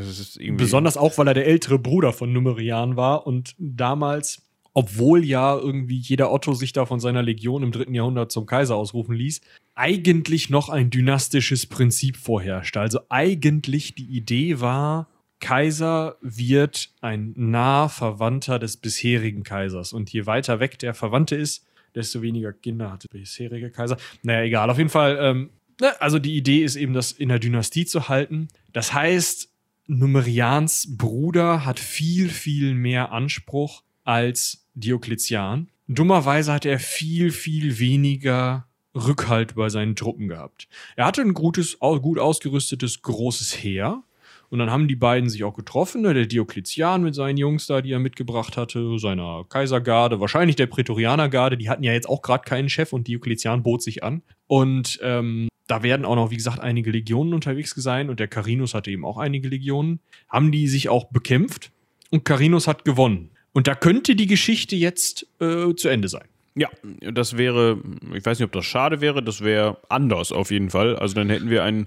Speaker 2: Besonders auch, weil er der ältere Bruder von Numerian war und damals, obwohl ja irgendwie jeder Otto sich da von seiner Legion im dritten Jahrhundert zum Kaiser ausrufen ließ, eigentlich noch ein dynastisches Prinzip vorherrschte. Also eigentlich die Idee war, Kaiser wird ein nah Verwandter des bisherigen Kaisers. Und je weiter weg der Verwandte ist, desto weniger Kinder hatte der bisherige Kaiser. Naja, egal. Auf jeden Fall, ähm, ne, also die Idee ist eben, das in der Dynastie zu halten. Das heißt, Numerians Bruder hat viel, viel mehr Anspruch als Diokletian. Dummerweise hat er viel, viel weniger Rückhalt bei seinen Truppen gehabt. Er hatte ein gutes, gut ausgerüstetes, großes Heer, und dann haben die beiden sich auch getroffen, ne? der Diokletian mit seinen Jungs da, die er mitgebracht hatte, seiner Kaisergarde, wahrscheinlich der Prätorianergarde, die hatten ja jetzt auch gerade keinen Chef und Diokletian bot sich an. Und ähm, da werden auch noch, wie gesagt, einige Legionen unterwegs sein und der Carinus hatte eben auch einige Legionen. Haben die sich auch bekämpft und Carinus hat gewonnen. Und da könnte die Geschichte jetzt äh, zu Ende sein.
Speaker 1: Ja, das wäre, ich weiß nicht, ob das schade wäre, das wäre anders auf jeden Fall. Also dann hätten wir einen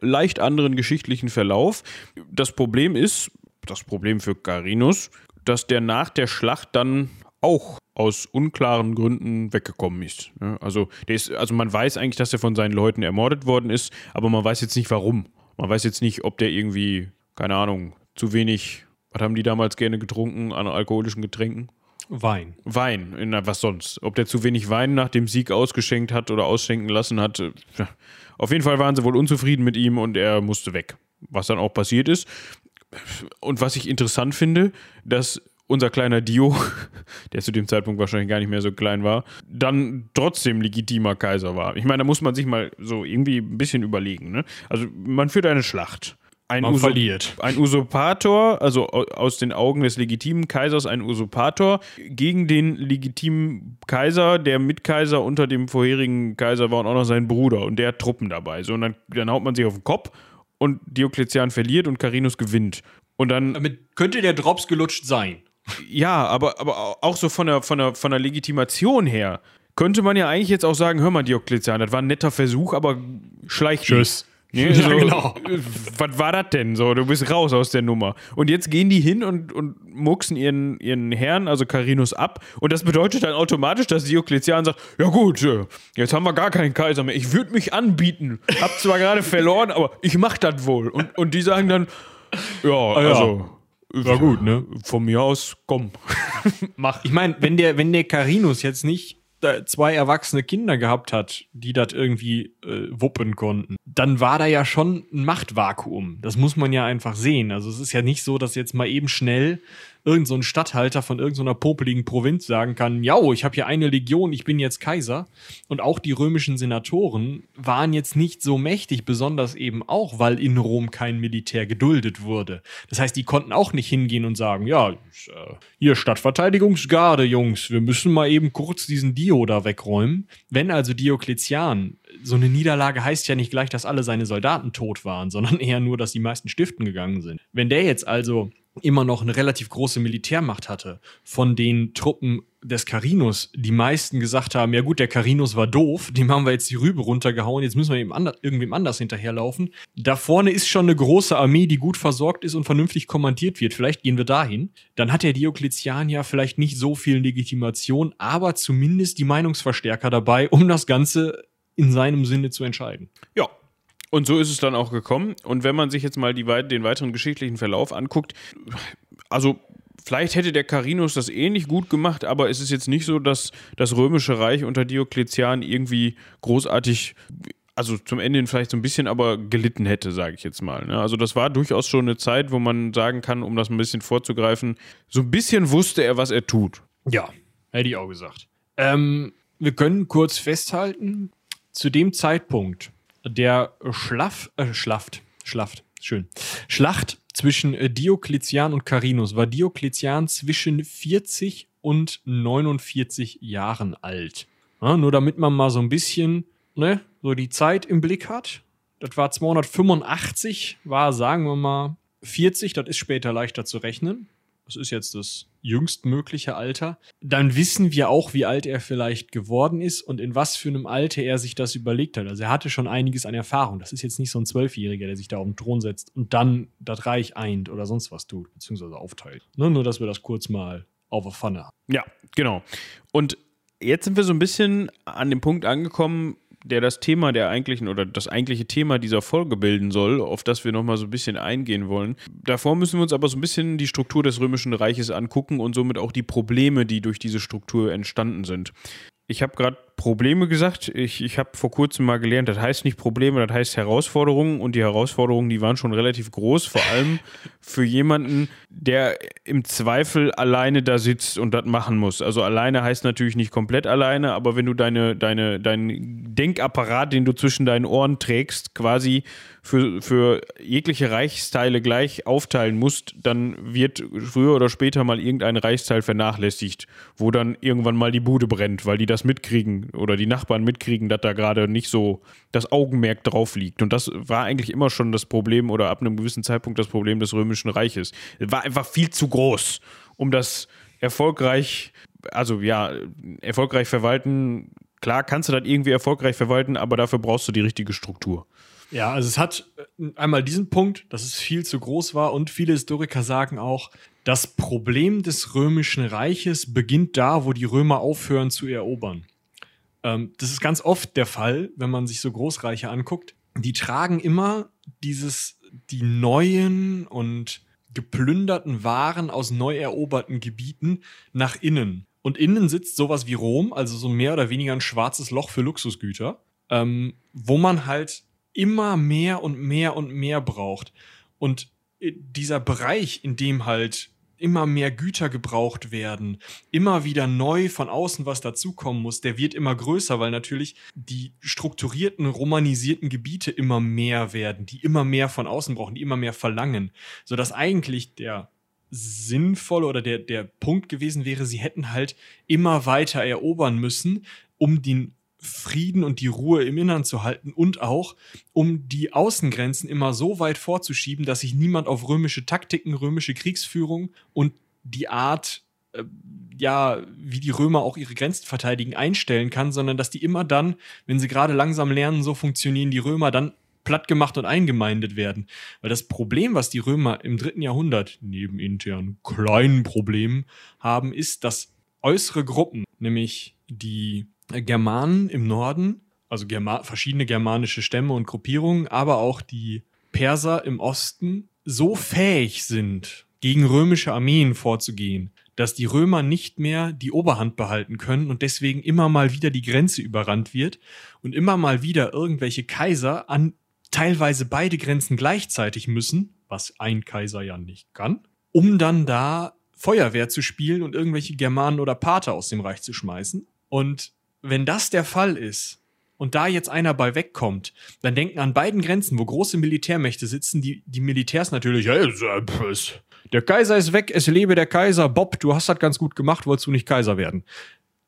Speaker 1: leicht anderen geschichtlichen Verlauf. Das Problem ist, das Problem für Carinus, dass der nach der Schlacht dann auch aus unklaren Gründen weggekommen ist. Also, ist. also man weiß eigentlich, dass er von seinen Leuten ermordet worden ist, aber man weiß jetzt nicht warum. Man weiß jetzt nicht, ob der irgendwie, keine Ahnung, zu wenig, was haben die damals gerne getrunken an alkoholischen Getränken?
Speaker 2: Wein.
Speaker 1: Wein, na, was sonst? Ob der zu wenig Wein nach dem Sieg ausgeschenkt hat oder ausschenken lassen hat. Äh, auf jeden Fall waren sie wohl unzufrieden mit ihm und er musste weg. Was dann auch passiert ist. Und was ich interessant finde, dass unser kleiner Dio, der zu dem Zeitpunkt wahrscheinlich gar nicht mehr so klein war, dann trotzdem legitimer Kaiser war. Ich meine, da muss man sich mal so irgendwie ein bisschen überlegen. Ne? Also man führt eine Schlacht ein,
Speaker 2: Usurp verliert.
Speaker 1: ein Usurpator, also aus den Augen des legitimen Kaisers ein Usurpator, gegen den legitimen Kaiser, der Mitkaiser unter dem vorherigen Kaiser war und auch noch sein Bruder. Und der hat Truppen dabei. So, und dann, dann haut man sich auf den Kopf und Diokletian verliert und Carinus gewinnt. Und dann.
Speaker 2: Damit könnte der Drops gelutscht sein.
Speaker 1: Ja, aber, aber auch so von der, von, der, von der Legitimation her könnte man ja eigentlich jetzt auch sagen: Hör mal, Diokletian, das war ein netter Versuch, aber schleicht.
Speaker 2: Tschüss.
Speaker 1: Nee, ja, so, genau. Was war das denn? So, du bist raus aus der Nummer. Und jetzt gehen die hin und, und mucksen ihren, ihren Herrn, also Carinus, ab. Und das bedeutet dann automatisch, dass Diokletian sagt: Ja, gut, äh, jetzt haben wir gar keinen Kaiser mehr. Ich würde mich anbieten. Hab zwar gerade verloren, aber ich mach das wohl. Und, und die sagen dann: Ja, ah, ja. also.
Speaker 2: War gut, ne?
Speaker 1: Von mir aus, komm.
Speaker 2: Mach. Ich meine, wenn der, wenn der Carinus jetzt nicht zwei erwachsene Kinder gehabt hat, die das irgendwie äh, wuppen konnten, dann war da ja schon ein Machtvakuum. Das muss man ja einfach sehen. Also es ist ja nicht so, dass jetzt mal eben schnell irgend so ein Statthalter von irgendeiner so popeligen Provinz sagen kann, ja, ich habe hier eine Legion, ich bin jetzt Kaiser. Und auch die römischen Senatoren waren jetzt nicht so mächtig, besonders eben auch, weil in Rom kein Militär geduldet wurde. Das heißt, die konnten auch nicht hingehen und sagen, ja, äh, hier Stadtverteidigungsgarde, Jungs, wir müssen mal eben kurz diesen Dio da wegräumen. Wenn also Diokletian, so eine Niederlage heißt ja nicht gleich, dass alle seine Soldaten tot waren, sondern eher nur, dass die meisten Stiften gegangen sind. Wenn der jetzt also immer noch eine relativ große Militärmacht hatte, von den Truppen des Carinus die meisten gesagt haben, ja gut, der Carinus war doof, dem haben wir jetzt die Rübe runtergehauen, jetzt müssen wir eben ander, irgendwem anders hinterherlaufen. Da vorne ist schon eine große Armee, die gut versorgt ist und vernünftig kommandiert wird. Vielleicht gehen wir dahin. Dann hat der Diokletian ja vielleicht nicht so viel Legitimation, aber zumindest die Meinungsverstärker dabei, um das Ganze in seinem Sinne zu entscheiden.
Speaker 1: Ja, und so ist es dann auch gekommen. Und wenn man sich jetzt mal die, den weiteren geschichtlichen Verlauf anguckt, also vielleicht hätte der Carinus das ähnlich gut gemacht, aber es ist jetzt nicht so, dass das Römische Reich unter Diokletian irgendwie großartig also zum Ende vielleicht so ein bisschen aber gelitten hätte, sage ich jetzt mal. Ne? Also das war durchaus schon eine Zeit, wo man sagen kann, um das ein bisschen vorzugreifen, so ein bisschen wusste er, was er tut.
Speaker 2: Ja, hätte ich auch gesagt. Ähm, wir können kurz festhalten, zu dem Zeitpunkt, der Schlaff, äh, Schlaft, Schlaft, schön. Schlacht zwischen äh, Diokletian und Carinus war Diokletian zwischen 40 und 49 Jahren alt. Ja, nur damit man mal so ein bisschen ne, so die Zeit im Blick hat. Das war 285, war, sagen wir mal, 40, das ist später leichter zu rechnen das ist jetzt das jüngstmögliche Alter, dann wissen wir auch, wie alt er vielleicht geworden ist und in was für einem Alter er sich das überlegt hat. Also er hatte schon einiges an Erfahrung. Das ist jetzt nicht so ein Zwölfjähriger, der sich da auf den Thron setzt und dann das Reich eint oder sonst was tut, beziehungsweise aufteilt. Nur, nur dass wir das kurz mal auf der Pfanne haben.
Speaker 1: Ja, genau. Und jetzt sind wir so ein bisschen an dem Punkt angekommen, der das Thema der eigentlichen oder das eigentliche Thema dieser Folge bilden soll, auf das wir nochmal so ein bisschen eingehen wollen. Davor müssen wir uns aber so ein bisschen die Struktur des Römischen Reiches angucken und somit auch die Probleme, die durch diese Struktur entstanden sind. Ich habe gerade Probleme gesagt. Ich, ich habe vor kurzem mal gelernt, das heißt nicht Probleme, das heißt Herausforderungen. Und die Herausforderungen, die waren schon relativ groß, vor allem für jemanden, der im Zweifel alleine da sitzt und das machen muss. Also alleine heißt natürlich nicht komplett alleine, aber wenn du deine, deine, deinen Denkapparat, den du zwischen deinen Ohren trägst, quasi für, für jegliche Reichsteile gleich aufteilen musst, dann wird früher oder später mal irgendein Reichsteil vernachlässigt, wo dann irgendwann mal die Bude brennt, weil die das mitkriegen oder die Nachbarn mitkriegen, dass da gerade nicht so das Augenmerk drauf liegt. Und das war eigentlich immer schon das Problem oder ab einem gewissen Zeitpunkt das Problem des Römischen Reiches. Es war einfach viel zu groß, um das erfolgreich, also ja, erfolgreich verwalten. Klar kannst du das irgendwie erfolgreich verwalten, aber dafür brauchst du die richtige Struktur.
Speaker 2: Ja, also es hat äh, einmal diesen Punkt, dass es viel zu groß war und viele Historiker sagen auch, das Problem des römischen Reiches beginnt da, wo die Römer aufhören zu erobern. Ähm, das ist ganz oft der Fall, wenn man sich so Großreiche anguckt. Die tragen immer dieses, die neuen und geplünderten Waren aus neu eroberten Gebieten nach innen. Und innen sitzt sowas wie Rom, also so mehr oder weniger ein schwarzes Loch für Luxusgüter, ähm, wo man halt immer mehr und mehr und mehr braucht. Und äh, dieser Bereich, in dem halt immer mehr Güter gebraucht werden, immer wieder neu von außen was dazukommen muss, der wird immer größer, weil natürlich die strukturierten, romanisierten Gebiete immer mehr werden, die immer mehr von außen brauchen, die immer mehr verlangen, sodass eigentlich der sinnvolle oder der, der Punkt gewesen wäre, sie hätten halt immer weiter erobern müssen, um den Frieden und die Ruhe im Innern zu halten und auch, um die Außengrenzen immer so weit vorzuschieben, dass sich niemand auf römische Taktiken, römische Kriegsführung und die Art, äh, ja, wie die Römer auch ihre Grenzen verteidigen, einstellen kann, sondern dass die immer dann, wenn sie gerade langsam lernen, so funktionieren die Römer, dann platt gemacht und eingemeindet werden. Weil das Problem, was die Römer im dritten Jahrhundert neben internen kleinen Problemen haben, ist, dass äußere Gruppen, nämlich die Germanen im Norden, also Germa verschiedene germanische Stämme und Gruppierungen, aber auch die Perser im Osten so fähig sind, gegen römische Armeen vorzugehen, dass die Römer nicht mehr die Oberhand behalten können und deswegen immer mal wieder die Grenze überrannt wird und immer mal wieder irgendwelche Kaiser an teilweise beide Grenzen gleichzeitig müssen, was ein Kaiser ja nicht kann, um dann da Feuerwehr zu spielen und irgendwelche Germanen oder Pater aus dem Reich zu schmeißen. Und wenn das der Fall ist und da jetzt einer bei wegkommt, dann denken an beiden Grenzen, wo große Militärmächte sitzen, die, die Militärs natürlich, hey, der Kaiser ist weg, es lebe der Kaiser. Bob, du hast das ganz gut gemacht, wolltest du nicht Kaiser werden.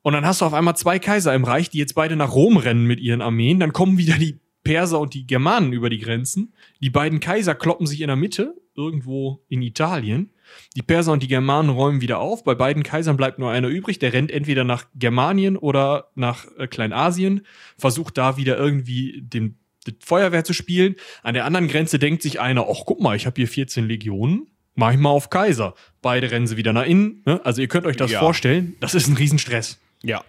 Speaker 2: Und dann hast du auf einmal zwei Kaiser im Reich, die jetzt beide nach Rom rennen mit ihren Armeen. Dann kommen wieder die Perser und die Germanen über die Grenzen. Die beiden Kaiser kloppen sich in der Mitte, irgendwo in Italien. Die Perser und die Germanen räumen wieder auf. Bei beiden Kaisern bleibt nur einer übrig. Der rennt entweder nach Germanien oder nach äh, Kleinasien, versucht da wieder irgendwie den, den Feuerwehr zu spielen. An der anderen Grenze denkt sich einer, ach guck mal, ich habe hier 14 Legionen mach ich mal auf Kaiser. Beide rennen sie wieder nach innen. Ne? Also ihr könnt euch das ja. vorstellen, das ist ein Riesenstress.
Speaker 1: Ja.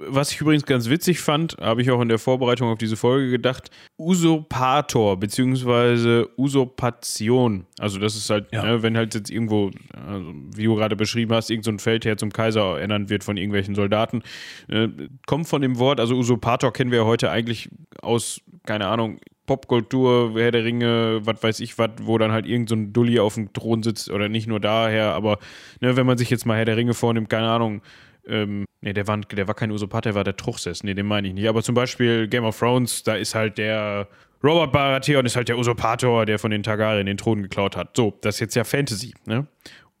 Speaker 1: Was ich übrigens ganz witzig fand, habe ich auch in der Vorbereitung auf diese Folge gedacht, Usurpator beziehungsweise Usurpation. Also das ist halt, ja. ne, wenn halt jetzt irgendwo, also wie du gerade beschrieben hast, irgendein so Feldherr zum Kaiser ernannt wird von irgendwelchen Soldaten, äh, kommt von dem Wort, also Usurpator kennen wir ja heute eigentlich aus, keine Ahnung, Popkultur, Herr der Ringe, was weiß ich was, wo dann halt irgendein so Dulli auf dem Thron sitzt oder nicht nur daher, aber ne, wenn man sich jetzt mal Herr der Ringe vornimmt, keine Ahnung, ähm, ne, der war, der war kein Usurpator, der war der Truchsess, ne, den meine ich nicht, aber zum Beispiel Game of Thrones, da ist halt der Robert Baratheon ist halt der Usurpator, der von den Targaryen den Thron geklaut hat. So, das ist jetzt ja Fantasy, ne?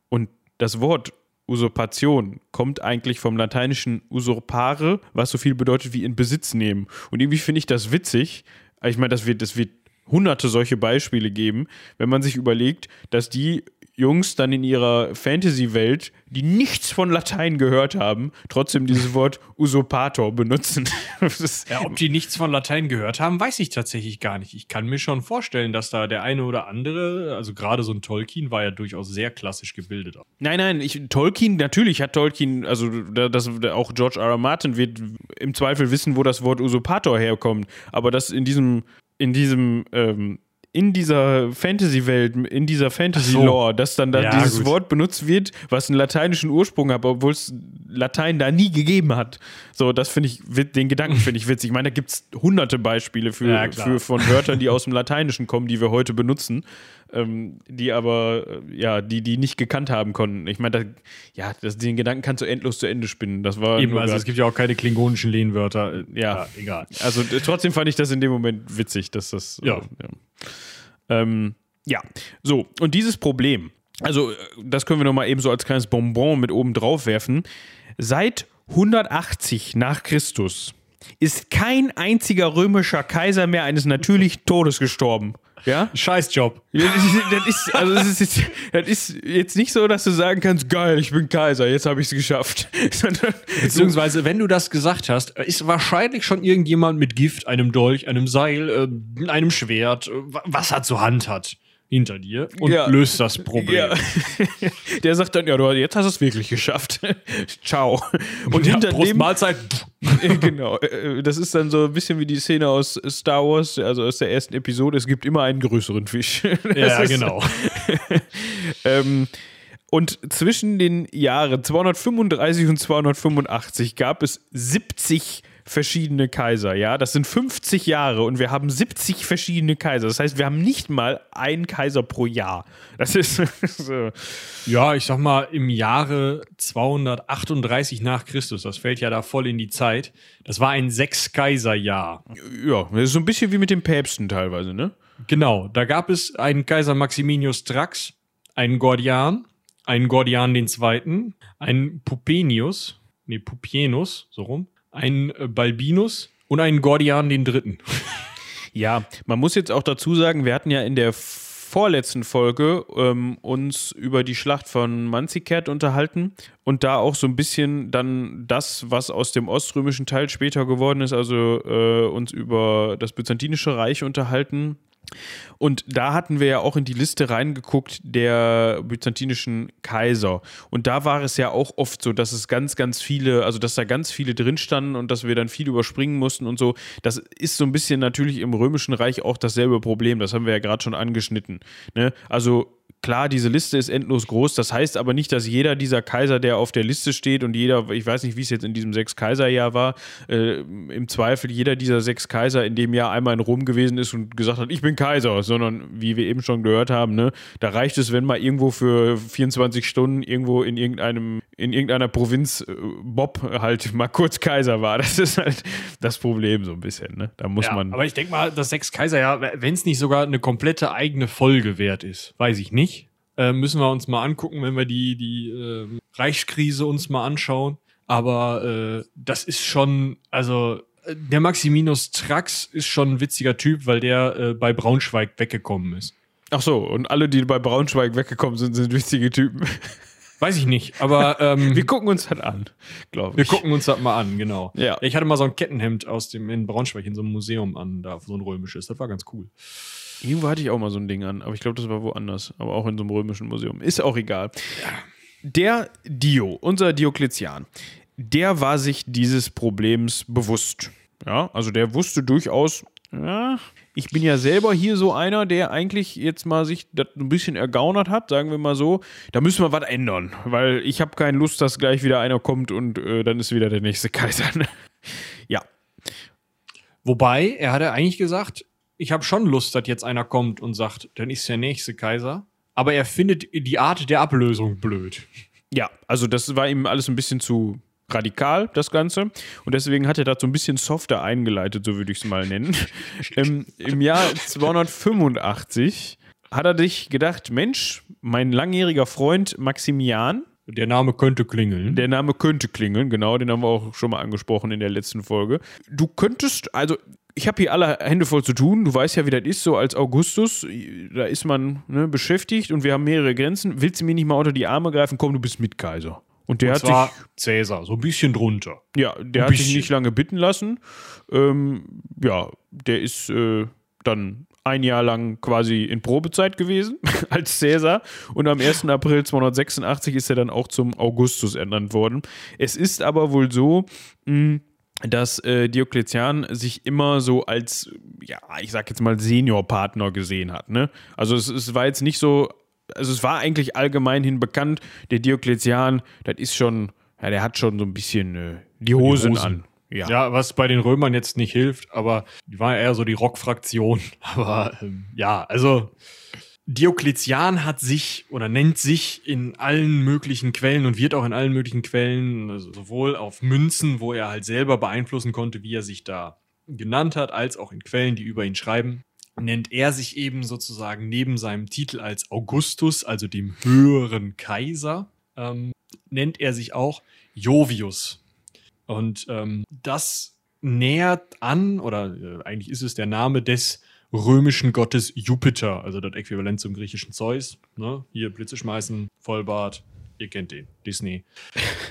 Speaker 1: Und das Wort Usurpation kommt eigentlich vom lateinischen usurpare, was so viel bedeutet wie in Besitz nehmen. Und irgendwie finde ich das witzig, ich meine, das wird, das wird hunderte solche Beispiele geben, wenn man sich überlegt, dass die Jungs dann in ihrer Fantasy-Welt, die nichts von Latein gehört haben, trotzdem dieses Wort Usurpator benutzen.
Speaker 2: ja, ob die nichts von Latein gehört haben, weiß ich tatsächlich gar nicht. Ich kann mir schon vorstellen, dass da der eine oder andere, also gerade so ein Tolkien war ja durchaus sehr klassisch gebildet.
Speaker 1: Nein, nein, ich, Tolkien, natürlich hat Tolkien, also das, auch George R. R. Martin wird im Zweifel wissen, wo das Wort Usurpator herkommt. Aber das in diesem, in diesem ähm, in dieser Fantasy-Welt, in dieser Fantasy-Lore, so. dass dann da ja, dieses gut. Wort benutzt wird, was einen lateinischen Ursprung hat, obwohl es Latein da nie gegeben hat. So, das finde ich, den Gedanken finde ich witzig. Ich meine, da gibt es hunderte Beispiele für, ja, für, von Wörtern, die aus dem Lateinischen kommen, die wir heute benutzen, ähm, die aber, äh, ja, die, die nicht gekannt haben konnten. Ich meine, da, ja, das, den Gedanken kannst du endlos zu Ende spinnen. Das war
Speaker 2: Eben, also es gibt ja auch keine klingonischen Lehnwörter.
Speaker 1: Ja, ja egal. Also trotzdem fand ich das in dem Moment witzig, dass das.
Speaker 2: Ja. Äh,
Speaker 1: ja. Ähm, ja, so, und dieses Problem, also das können wir nochmal eben so als kleines Bonbon mit oben drauf werfen. Seit 180 nach Christus ist kein einziger römischer Kaiser mehr eines natürlichen Todes gestorben. Ja?
Speaker 2: Scheißjob.
Speaker 1: Das ist, also das ist, jetzt, das ist jetzt nicht so, dass du sagen kannst, geil, ich bin Kaiser, jetzt habe ich es geschafft.
Speaker 2: Beziehungsweise, wenn du das gesagt hast, ist wahrscheinlich schon irgendjemand mit Gift, einem Dolch, einem Seil, äh, einem Schwert, äh, was er zur Hand hat hinter dir und ja. löst das Problem. Ja.
Speaker 1: Der sagt dann, ja, du, jetzt hast du es wirklich geschafft. Ciao.
Speaker 2: Und ja, hinter Prost dem
Speaker 1: Mahlzeit. genau. Äh, das ist dann so ein bisschen wie die Szene aus Star Wars, also aus der ersten Episode. Es gibt immer einen größeren Fisch.
Speaker 2: ja, genau.
Speaker 1: ähm, und zwischen den Jahren 235 und 285 gab es 70 verschiedene Kaiser, ja. Das sind 50 Jahre und wir haben 70 verschiedene Kaiser. Das heißt, wir haben nicht mal einen Kaiser pro Jahr. Das ist so.
Speaker 2: Ja, ich sag mal, im Jahre 238 nach Christus, das fällt ja da voll in die Zeit, das war ein Sechs-Kaiser-Jahr.
Speaker 1: Ja, das ist so ein bisschen wie mit den Päpsten teilweise, ne?
Speaker 2: Genau, da gab es einen Kaiser Maximinius Trax, einen Gordian, einen Gordian II., einen Pupenius, nee, Pupienus, so rum, einen äh, Balbinus und einen Gordian den Dritten.
Speaker 1: Ja, man muss jetzt auch dazu sagen, wir hatten ja in der vorletzten Folge ähm, uns über die Schlacht von Manzikert unterhalten und da auch so ein bisschen dann das, was aus dem oströmischen Teil später geworden ist, also äh, uns über das Byzantinische Reich unterhalten und da hatten wir ja auch in die Liste reingeguckt der byzantinischen Kaiser. Und da war es ja auch oft so, dass es ganz, ganz viele, also dass da ganz viele drin standen und dass wir dann viel überspringen mussten und so. Das ist so ein bisschen natürlich im Römischen Reich auch dasselbe Problem. Das haben wir ja gerade schon angeschnitten. Ne? Also klar, diese Liste ist endlos groß. Das heißt aber nicht, dass jeder dieser Kaiser, der auf der Liste steht und jeder, ich weiß nicht, wie es jetzt in diesem Sechs-Kaiser-Jahr war, äh, im Zweifel jeder dieser sechs Kaiser in dem Jahr einmal in Rom gewesen ist und gesagt hat, ich bin Kaiser, sondern wie wir eben schon gehört haben, ne, da reicht es, wenn mal irgendwo für 24 Stunden irgendwo in irgendeinem, in irgendeiner Provinz äh, Bob halt mal kurz Kaiser war. Das ist halt das Problem so ein bisschen, ne? Da muss
Speaker 2: ja,
Speaker 1: man.
Speaker 2: Aber ich denke mal, das Sechs-Kaiser-Jahr, wenn es nicht sogar eine komplette eigene Folge wert ist, weiß ich nicht. Äh, müssen wir uns mal angucken, wenn wir die, die äh, Reichskrise uns mal anschauen. Aber äh, das ist schon, also äh, der Maximinus Trax ist schon ein witziger Typ, weil der äh, bei Braunschweig weggekommen ist.
Speaker 1: Ach so, und alle, die bei Braunschweig weggekommen sind, sind witzige Typen.
Speaker 2: Weiß ich nicht, aber ähm,
Speaker 1: wir gucken uns das an, glaube
Speaker 2: ich. Wir gucken uns das mal an, genau.
Speaker 1: Ja.
Speaker 2: Ich hatte mal so ein Kettenhemd aus dem in Braunschweig in so einem Museum an, da so ein römisches. Das war ganz cool.
Speaker 1: Irgendwo hatte ich auch mal so ein Ding an, aber ich glaube, das war woanders, aber auch in so einem römischen Museum. Ist auch egal. Der Dio, unser Diokletian, der war sich dieses Problems bewusst. Ja, also der wusste durchaus, ja, ich bin ja selber hier so einer, der eigentlich jetzt mal sich das ein bisschen ergaunert hat, sagen wir mal so. Da müssen wir was ändern, weil ich habe keine Lust, dass gleich wieder einer kommt und äh, dann ist wieder der nächste Kaiser. ja.
Speaker 2: Wobei, er hatte eigentlich gesagt, ich habe schon Lust, dass jetzt einer kommt und sagt, dann ist der nächste Kaiser. Aber er findet die Art der Ablösung blöd.
Speaker 1: Ja, also das war ihm alles ein bisschen zu radikal, das Ganze. Und deswegen hat er das so ein bisschen softer eingeleitet, so würde ich es mal nennen. ähm, Im Jahr 285 hat er sich gedacht, Mensch, mein langjähriger Freund Maximian,
Speaker 2: der Name könnte klingeln.
Speaker 1: Der Name könnte klingeln, genau, den haben wir auch schon mal angesprochen in der letzten Folge. Du könntest, also ich habe hier alle Hände voll zu tun. Du weißt ja, wie das ist, so als Augustus. Da ist man ne, beschäftigt und wir haben mehrere Grenzen. Willst du mir nicht mal unter die Arme greifen? Komm, du bist Mitkaiser. Und der und hat
Speaker 2: zwar sich. Cäsar, so ein bisschen drunter.
Speaker 1: Ja, der ein hat bisschen. sich nicht lange bitten lassen. Ähm, ja, der ist äh, dann ein Jahr lang quasi in Probezeit gewesen als Cäsar und am 1. April 286 ist er dann auch zum Augustus ernannt worden. Es ist aber wohl so, mh, dass äh, Diokletian sich immer so als, ja, ich sag jetzt mal Seniorpartner gesehen hat. Ne? Also es, es war jetzt nicht so, also es war eigentlich allgemeinhin bekannt, der Diokletian, das ist schon, ja, der hat schon so ein bisschen äh, die, Hosen die Hosen an.
Speaker 2: Ja. ja, was bei den Römern jetzt nicht hilft, aber die war eher so die Rockfraktion. Aber ähm, ja, also Diokletian hat sich oder nennt sich in allen möglichen Quellen und wird auch in allen möglichen Quellen, also sowohl auf Münzen, wo er halt selber beeinflussen konnte, wie er sich da genannt hat, als auch in Quellen, die über ihn schreiben, nennt er sich eben sozusagen neben seinem Titel als Augustus, also dem höheren Kaiser, ähm, nennt er sich auch Jovius. Und ähm, das nähert an, oder äh, eigentlich ist es der Name des römischen Gottes Jupiter, also das Äquivalent zum griechischen Zeus. Ne? Hier Blitze schmeißen, Vollbart, ihr kennt den, Disney.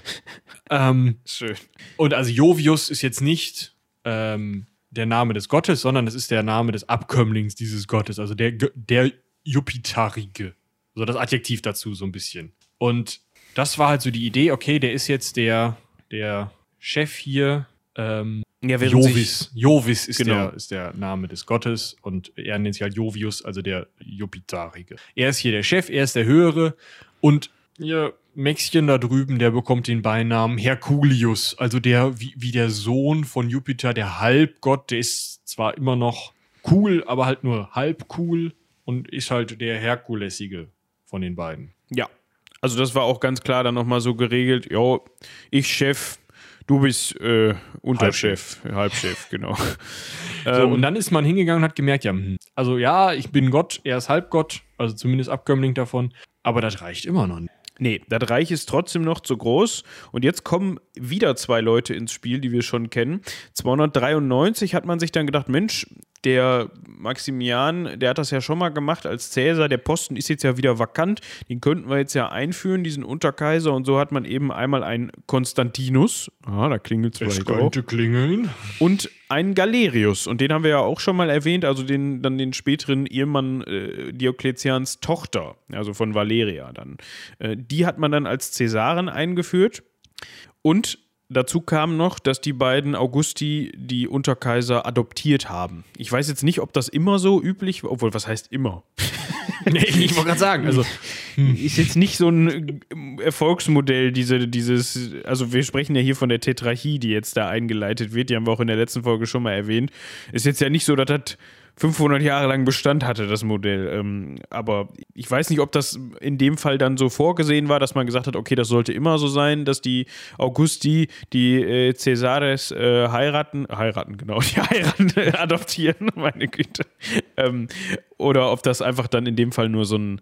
Speaker 2: ähm, Schön. Und also Jovius ist jetzt nicht ähm, der Name des Gottes, sondern es ist der Name des Abkömmlings dieses Gottes, also der, der Jupiterige. So das Adjektiv dazu so ein bisschen. Und das war halt so die Idee, okay, der ist jetzt der, der Chef hier ähm, ja, Jovis. Jovis ist, genau. der, ist der Name des Gottes und er nennt sich halt Jovius, also der Jupitarige. Er ist hier der Chef, er ist der Höhere und ihr Mäxchen da drüben, der bekommt den Beinamen Herculius, also der wie, wie der Sohn von Jupiter, der Halbgott, der ist zwar immer noch cool, aber halt nur halb cool und ist halt der Herkulesige von den beiden.
Speaker 1: Ja, also das war auch ganz klar dann nochmal so geregelt, jo, ich Chef, Du bist äh, Unterchef, Halbchef, Halbchef genau.
Speaker 2: so, ähm, und dann ist man hingegangen und hat gemerkt, ja, hm, also ja, ich bin Gott, er ist Halbgott, also zumindest Abkömmling davon, aber das reicht immer noch nicht.
Speaker 1: Nee, das Reich ist trotzdem noch zu groß. Und jetzt kommen wieder zwei Leute ins Spiel, die wir schon kennen. 293 hat man sich dann gedacht, Mensch, der Maximian, der hat das ja schon mal gemacht als Cäsar. Der Posten ist jetzt ja wieder vakant. Den könnten wir jetzt ja einführen, diesen Unterkaiser. Und so hat man eben einmal einen Konstantinus. Ah, da klingelt es vielleicht
Speaker 2: könnte auch. klingeln.
Speaker 1: Und einen Galerius. Und den haben wir ja auch schon mal erwähnt. Also den, dann den späteren Ehemann äh, Diokletians Tochter. Also von Valeria dann. Äh, die hat man dann als Cäsaren eingeführt. Und Dazu kam noch, dass die beiden Augusti die Unterkaiser adoptiert haben. Ich weiß jetzt nicht, ob das immer so üblich war, obwohl, was heißt immer?
Speaker 2: nee, ich wollte gerade sagen, also
Speaker 1: ist jetzt nicht so ein Erfolgsmodell, diese, dieses, also wir sprechen ja hier von der Tetrarchie, die jetzt da eingeleitet wird, die haben wir auch in der letzten Folge schon mal erwähnt. Ist jetzt ja nicht so, dass das 500 Jahre lang Bestand hatte, das Modell. Ähm, aber ich weiß nicht, ob das in dem Fall dann so vorgesehen war, dass man gesagt hat, okay, das sollte immer so sein, dass die Augusti die äh, Caesares äh, heiraten, heiraten, genau, die heiraten, adoptieren, meine Güte. Ähm, oder ob das einfach dann in dem Fall nur so ein,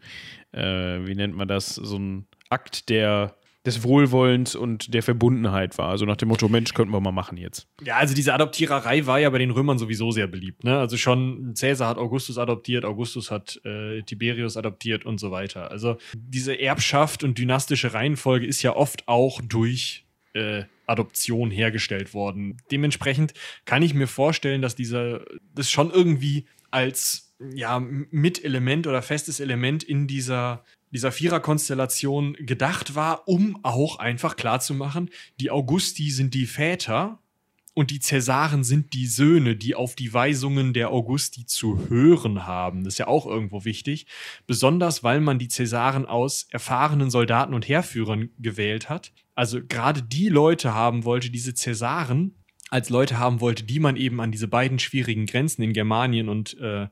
Speaker 1: äh, wie nennt man das, so ein Akt der des Wohlwollens und der Verbundenheit war. Also nach dem Motto, Mensch, könnten wir mal machen jetzt.
Speaker 2: Ja, also diese Adoptiererei war ja bei den Römern sowieso sehr beliebt. Ne? Also schon Caesar hat Augustus adoptiert, Augustus hat äh, Tiberius adoptiert und so weiter. Also diese Erbschaft und dynastische Reihenfolge ist ja oft auch durch äh, Adoption hergestellt worden. Dementsprechend kann ich mir vorstellen, dass dieser das schon irgendwie als ja, Mitelement oder festes Element in dieser dieser Viererkonstellation gedacht war, um auch einfach klarzumachen, die Augusti sind die Väter und die Cäsaren sind die Söhne, die auf die Weisungen der Augusti zu hören haben. Das ist ja auch irgendwo wichtig. Besonders, weil man die Cäsaren aus erfahrenen Soldaten und Heerführern gewählt hat. Also gerade die Leute haben wollte, diese Cäsaren als Leute haben wollte, die man eben an diese beiden schwierigen Grenzen in Germanien und äh,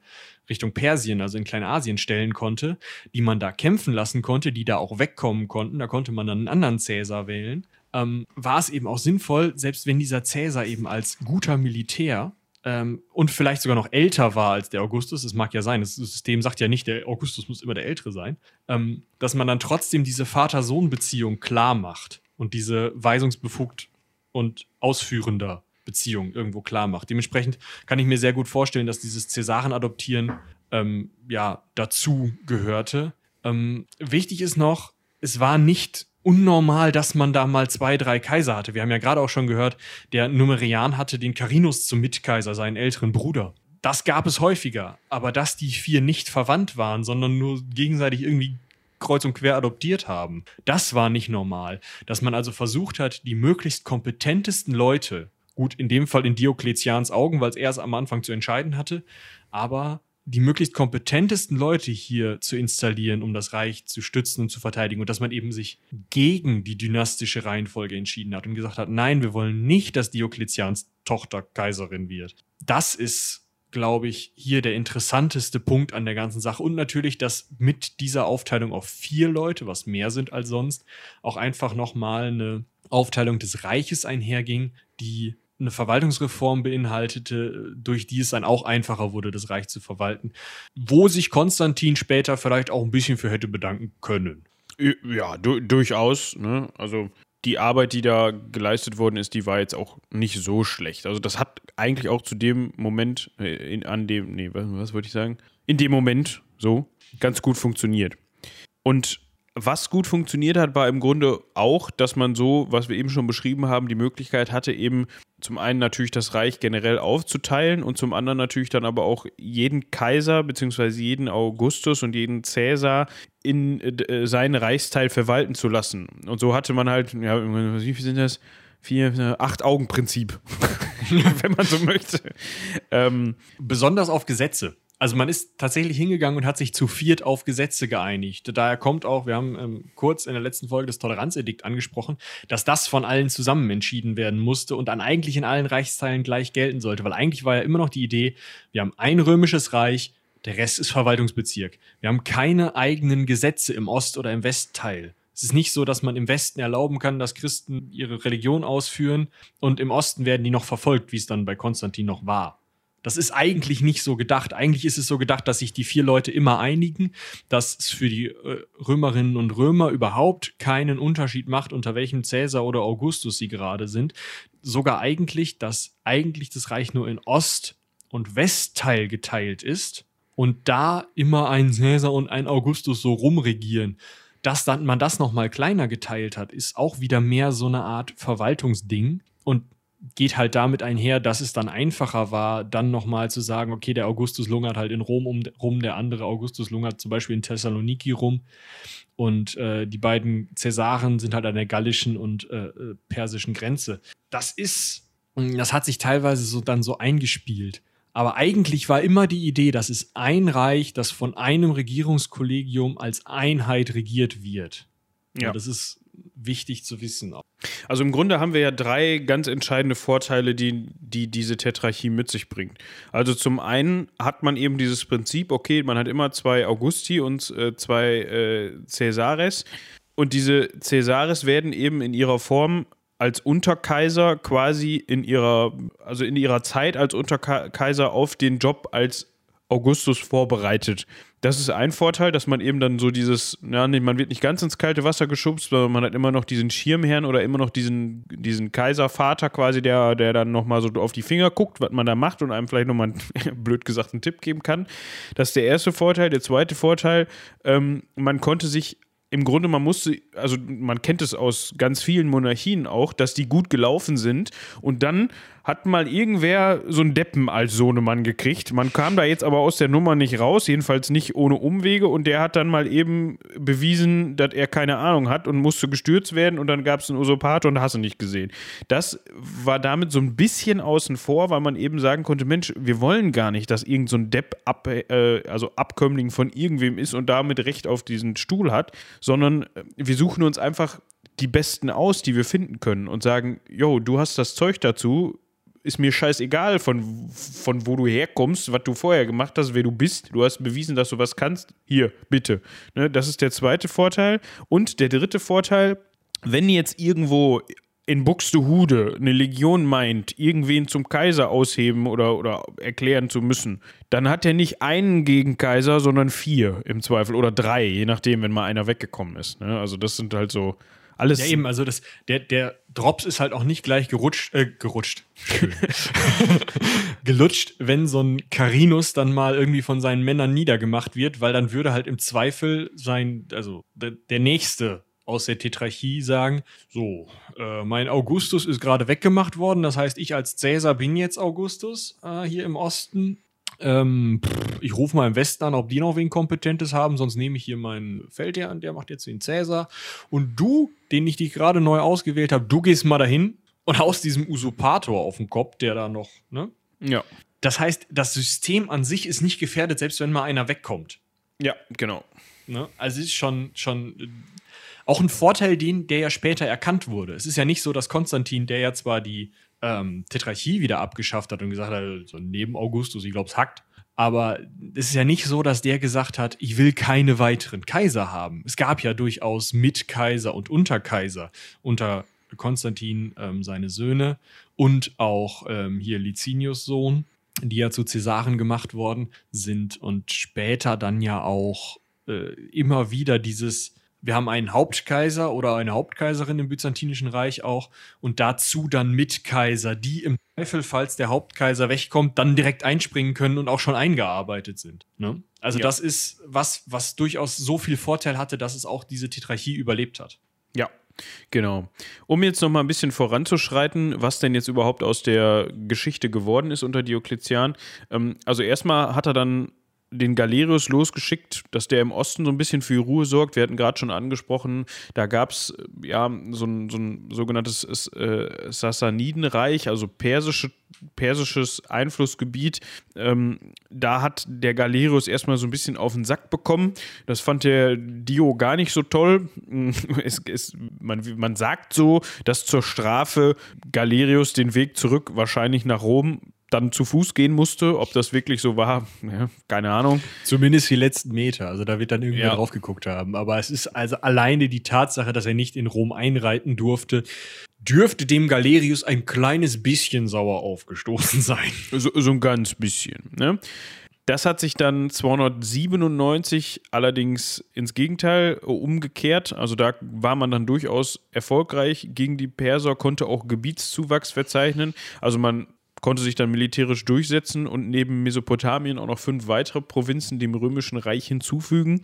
Speaker 2: Richtung Persien, also in Kleinasien stellen konnte, die man da kämpfen lassen konnte, die da auch wegkommen konnten, da konnte man dann einen anderen Cäsar wählen, ähm, war es eben auch sinnvoll, selbst wenn dieser Cäsar eben als guter Militär ähm, und vielleicht sogar noch älter war als der Augustus, das mag ja sein, das System sagt ja nicht, der Augustus muss immer der Ältere sein, ähm, dass man dann trotzdem diese Vater-Sohn-Beziehung klar macht und diese weisungsbefugt und ausführender Beziehung irgendwo klar macht. Dementsprechend kann ich mir sehr gut vorstellen, dass dieses Cäsaren-Adoptieren ähm, ja dazu gehörte. Ähm, wichtig ist noch, es war nicht unnormal, dass man da mal zwei, drei Kaiser hatte. Wir haben ja gerade auch schon gehört, der Numerian hatte den Carinus zum Mitkaiser, seinen älteren Bruder. Das gab es häufiger, aber dass die vier nicht verwandt waren, sondern nur gegenseitig irgendwie kreuz und quer adoptiert haben, das war nicht normal. Dass man also versucht hat, die möglichst kompetentesten Leute Gut, in dem Fall in Diokletians Augen, weil es er es am Anfang zu entscheiden hatte. Aber die möglichst kompetentesten Leute hier zu installieren, um das Reich zu stützen und zu verteidigen. Und dass man eben sich gegen die dynastische Reihenfolge entschieden hat und gesagt hat, nein, wir wollen nicht, dass Diokletians Tochter Kaiserin wird. Das ist, glaube ich, hier der interessanteste Punkt an der ganzen Sache. Und natürlich, dass mit dieser Aufteilung auf vier Leute, was mehr sind als sonst, auch einfach nochmal eine Aufteilung des Reiches einherging, die eine Verwaltungsreform beinhaltete, durch die es dann auch einfacher wurde, das Reich zu verwalten, wo sich Konstantin später vielleicht auch ein bisschen für hätte bedanken können.
Speaker 1: Ja, du, durchaus. Ne? Also die Arbeit, die da geleistet worden ist, die war jetzt auch nicht so schlecht. Also das hat eigentlich auch zu dem Moment, äh, in, an dem, nee, was, was wollte ich sagen? In dem Moment so ganz gut funktioniert. Und was gut funktioniert hat, war im Grunde auch, dass man so, was wir eben schon beschrieben haben, die Möglichkeit hatte, eben zum einen natürlich das Reich generell aufzuteilen und zum anderen natürlich dann aber auch jeden Kaiser bzw. jeden Augustus und jeden Cäsar in äh, seinen Reichsteil verwalten zu lassen. Und so hatte man halt, ja, wie sind das? Vier, äh, acht Augen-Prinzip, wenn man so möchte.
Speaker 2: Ähm, Besonders auf Gesetze. Also man ist tatsächlich hingegangen und hat sich zu viert auf Gesetze geeinigt. Daher kommt auch, wir haben ähm, kurz in der letzten Folge das Toleranzedikt angesprochen, dass das von allen zusammen entschieden werden musste und dann eigentlich in allen Reichsteilen gleich gelten sollte. Weil eigentlich war ja immer noch die Idee, wir haben ein römisches Reich, der Rest ist Verwaltungsbezirk. Wir haben keine eigenen Gesetze im Ost- oder im Westteil. Es ist nicht so, dass man im Westen erlauben kann, dass Christen ihre Religion ausführen und im Osten werden die noch verfolgt, wie es dann bei Konstantin noch war. Das ist eigentlich nicht so gedacht. Eigentlich ist es so gedacht, dass sich die vier Leute immer einigen, dass es für die äh, Römerinnen und Römer überhaupt keinen Unterschied macht, unter welchem Cäsar oder Augustus sie gerade sind. Sogar eigentlich, dass eigentlich das Reich nur in Ost- und Westteil geteilt ist und da immer ein Cäsar und ein Augustus so rumregieren. Dass dann man das nochmal kleiner geteilt hat, ist auch wieder mehr so eine Art Verwaltungsding. Und geht halt damit einher, dass es dann einfacher war, dann nochmal zu sagen, okay, der Augustus lungert halt in Rom um, rum, der andere Augustus lungert zum Beispiel in Thessaloniki rum. Und äh, die beiden Cäsaren sind halt an der gallischen und äh, äh persischen Grenze. Das ist, das hat sich teilweise so dann so eingespielt. Aber eigentlich war immer die Idee, dass es ein Reich, das von einem Regierungskollegium als Einheit regiert wird. Ja. ja das ist wichtig zu wissen.
Speaker 1: Also im Grunde haben wir ja drei ganz entscheidende Vorteile, die, die diese Tetrarchie mit sich bringt. Also zum einen hat man eben dieses Prinzip, okay, man hat immer zwei Augusti und äh, zwei äh, Caesares. Und diese Caesares werden eben in ihrer Form als Unterkaiser quasi in ihrer, also in ihrer Zeit als Unterkaiser auf den Job als Augustus vorbereitet. Das ist ein Vorteil, dass man eben dann so dieses, ja, man wird nicht ganz ins kalte Wasser geschubst, sondern man hat immer noch diesen Schirmherrn oder immer noch diesen, diesen Kaiservater quasi, der, der dann nochmal so auf die Finger guckt, was man da macht und einem vielleicht nochmal, blöd gesagt, einen Tipp geben kann. Das ist der erste Vorteil. Der zweite Vorteil, ähm, man konnte sich im Grunde, man musste, also man kennt es aus ganz vielen Monarchien auch, dass die gut gelaufen sind und dann hat mal irgendwer so einen Deppen als Sohnemann gekriegt. Man kam da jetzt aber aus der Nummer nicht raus, jedenfalls nicht ohne Umwege und der hat dann mal eben bewiesen, dass er keine Ahnung hat und musste gestürzt werden und dann gab es einen Usurpator und hast du nicht gesehen. Das war damit so ein bisschen außen vor, weil man eben sagen konnte, Mensch, wir wollen gar nicht, dass irgend so ein Depp, ab, äh, also Abkömmling von irgendwem ist und damit Recht auf diesen Stuhl hat, sondern wir suchen uns einfach die Besten aus, die wir finden können und sagen, yo, du hast das Zeug dazu, ist mir scheißegal, von, von wo du herkommst, was du vorher gemacht hast, wer du bist. Du hast bewiesen, dass du was kannst. Hier, bitte. Ne, das ist der zweite Vorteil. Und der dritte Vorteil, wenn jetzt irgendwo in Buxtehude eine Legion meint, irgendwen zum Kaiser ausheben oder, oder erklären zu müssen, dann hat er nicht einen Gegenkaiser, sondern vier im Zweifel oder drei, je nachdem, wenn mal einer weggekommen ist. Ne? Also das sind halt so alles.
Speaker 2: Ja, eben, also das, der, der Drops ist halt auch nicht gleich gerutscht, äh, gerutscht. Gelutscht, wenn so ein Carinus dann mal irgendwie von seinen Männern niedergemacht wird, weil dann würde halt im Zweifel sein, also der, der nächste aus der Tetrarchie sagen, so, äh, mein Augustus ist gerade weggemacht worden, das heißt, ich als Cäsar bin jetzt Augustus äh, hier im Osten ähm, ich rufe mal im Westen an, ob die noch wen Kompetentes haben, sonst nehme ich hier meinen Feldherr an, der macht jetzt den Cäsar. Und du, den ich dich gerade neu ausgewählt habe, du gehst mal dahin und haust diesem Usurpator auf den Kopf, der da noch, ne?
Speaker 1: Ja.
Speaker 2: Das heißt, das System an sich ist nicht gefährdet, selbst wenn mal einer wegkommt.
Speaker 1: Ja, genau.
Speaker 2: Ne? Also es ist schon, schon äh, auch ein Vorteil, den, der ja später erkannt wurde. Es ist ja nicht so, dass Konstantin, der ja zwar die ähm, Tetrarchie wieder abgeschafft hat und gesagt hat, so neben Augustus, ich glaube, es hackt. Aber es ist ja nicht so, dass der gesagt hat, ich will keine weiteren Kaiser haben. Es gab ja durchaus Mitkaiser und Unterkaiser unter Konstantin ähm, seine Söhne und auch ähm, hier Licinius Sohn, die ja zu Cäsaren gemacht worden sind und später dann ja auch äh, immer wieder dieses wir haben einen Hauptkaiser oder eine Hauptkaiserin im Byzantinischen Reich auch und dazu dann Mitkaiser, die im Zweifel, falls der Hauptkaiser wegkommt, dann direkt einspringen können und auch schon eingearbeitet sind. Ne? Also ja. das ist was, was durchaus so viel Vorteil hatte, dass es auch diese Tetrarchie überlebt hat.
Speaker 1: Ja, Genau. Um jetzt noch mal ein bisschen voranzuschreiten, was denn jetzt überhaupt aus der Geschichte geworden ist unter Diokletian. Ähm, also erstmal hat er dann den Galerius losgeschickt, dass der im Osten so ein bisschen für Ruhe sorgt. Wir hatten gerade schon angesprochen, da gab es äh, ja so ein, so ein sogenanntes äh, Sassanidenreich, also persische, persisches Einflussgebiet. Ähm, da hat der Galerius erstmal so ein bisschen auf den Sack bekommen. Das fand der Dio gar nicht so toll. es, es, man, man sagt so, dass zur Strafe Galerius den Weg zurück wahrscheinlich nach Rom dann zu Fuß gehen musste. Ob das wirklich so war, ja, keine Ahnung.
Speaker 2: Zumindest die letzten Meter. Also da wird dann irgendwer ja. drauf geguckt haben. Aber es ist also alleine die Tatsache, dass er nicht in Rom einreiten durfte, dürfte dem Galerius ein kleines bisschen sauer aufgestoßen sein.
Speaker 1: So, so ein ganz bisschen. Ne? Das hat sich dann 297 allerdings ins Gegenteil umgekehrt. Also da war man dann durchaus erfolgreich gegen die Perser, konnte auch Gebietszuwachs verzeichnen. Also man konnte sich dann militärisch durchsetzen und neben Mesopotamien auch noch fünf weitere Provinzen dem Römischen Reich hinzufügen.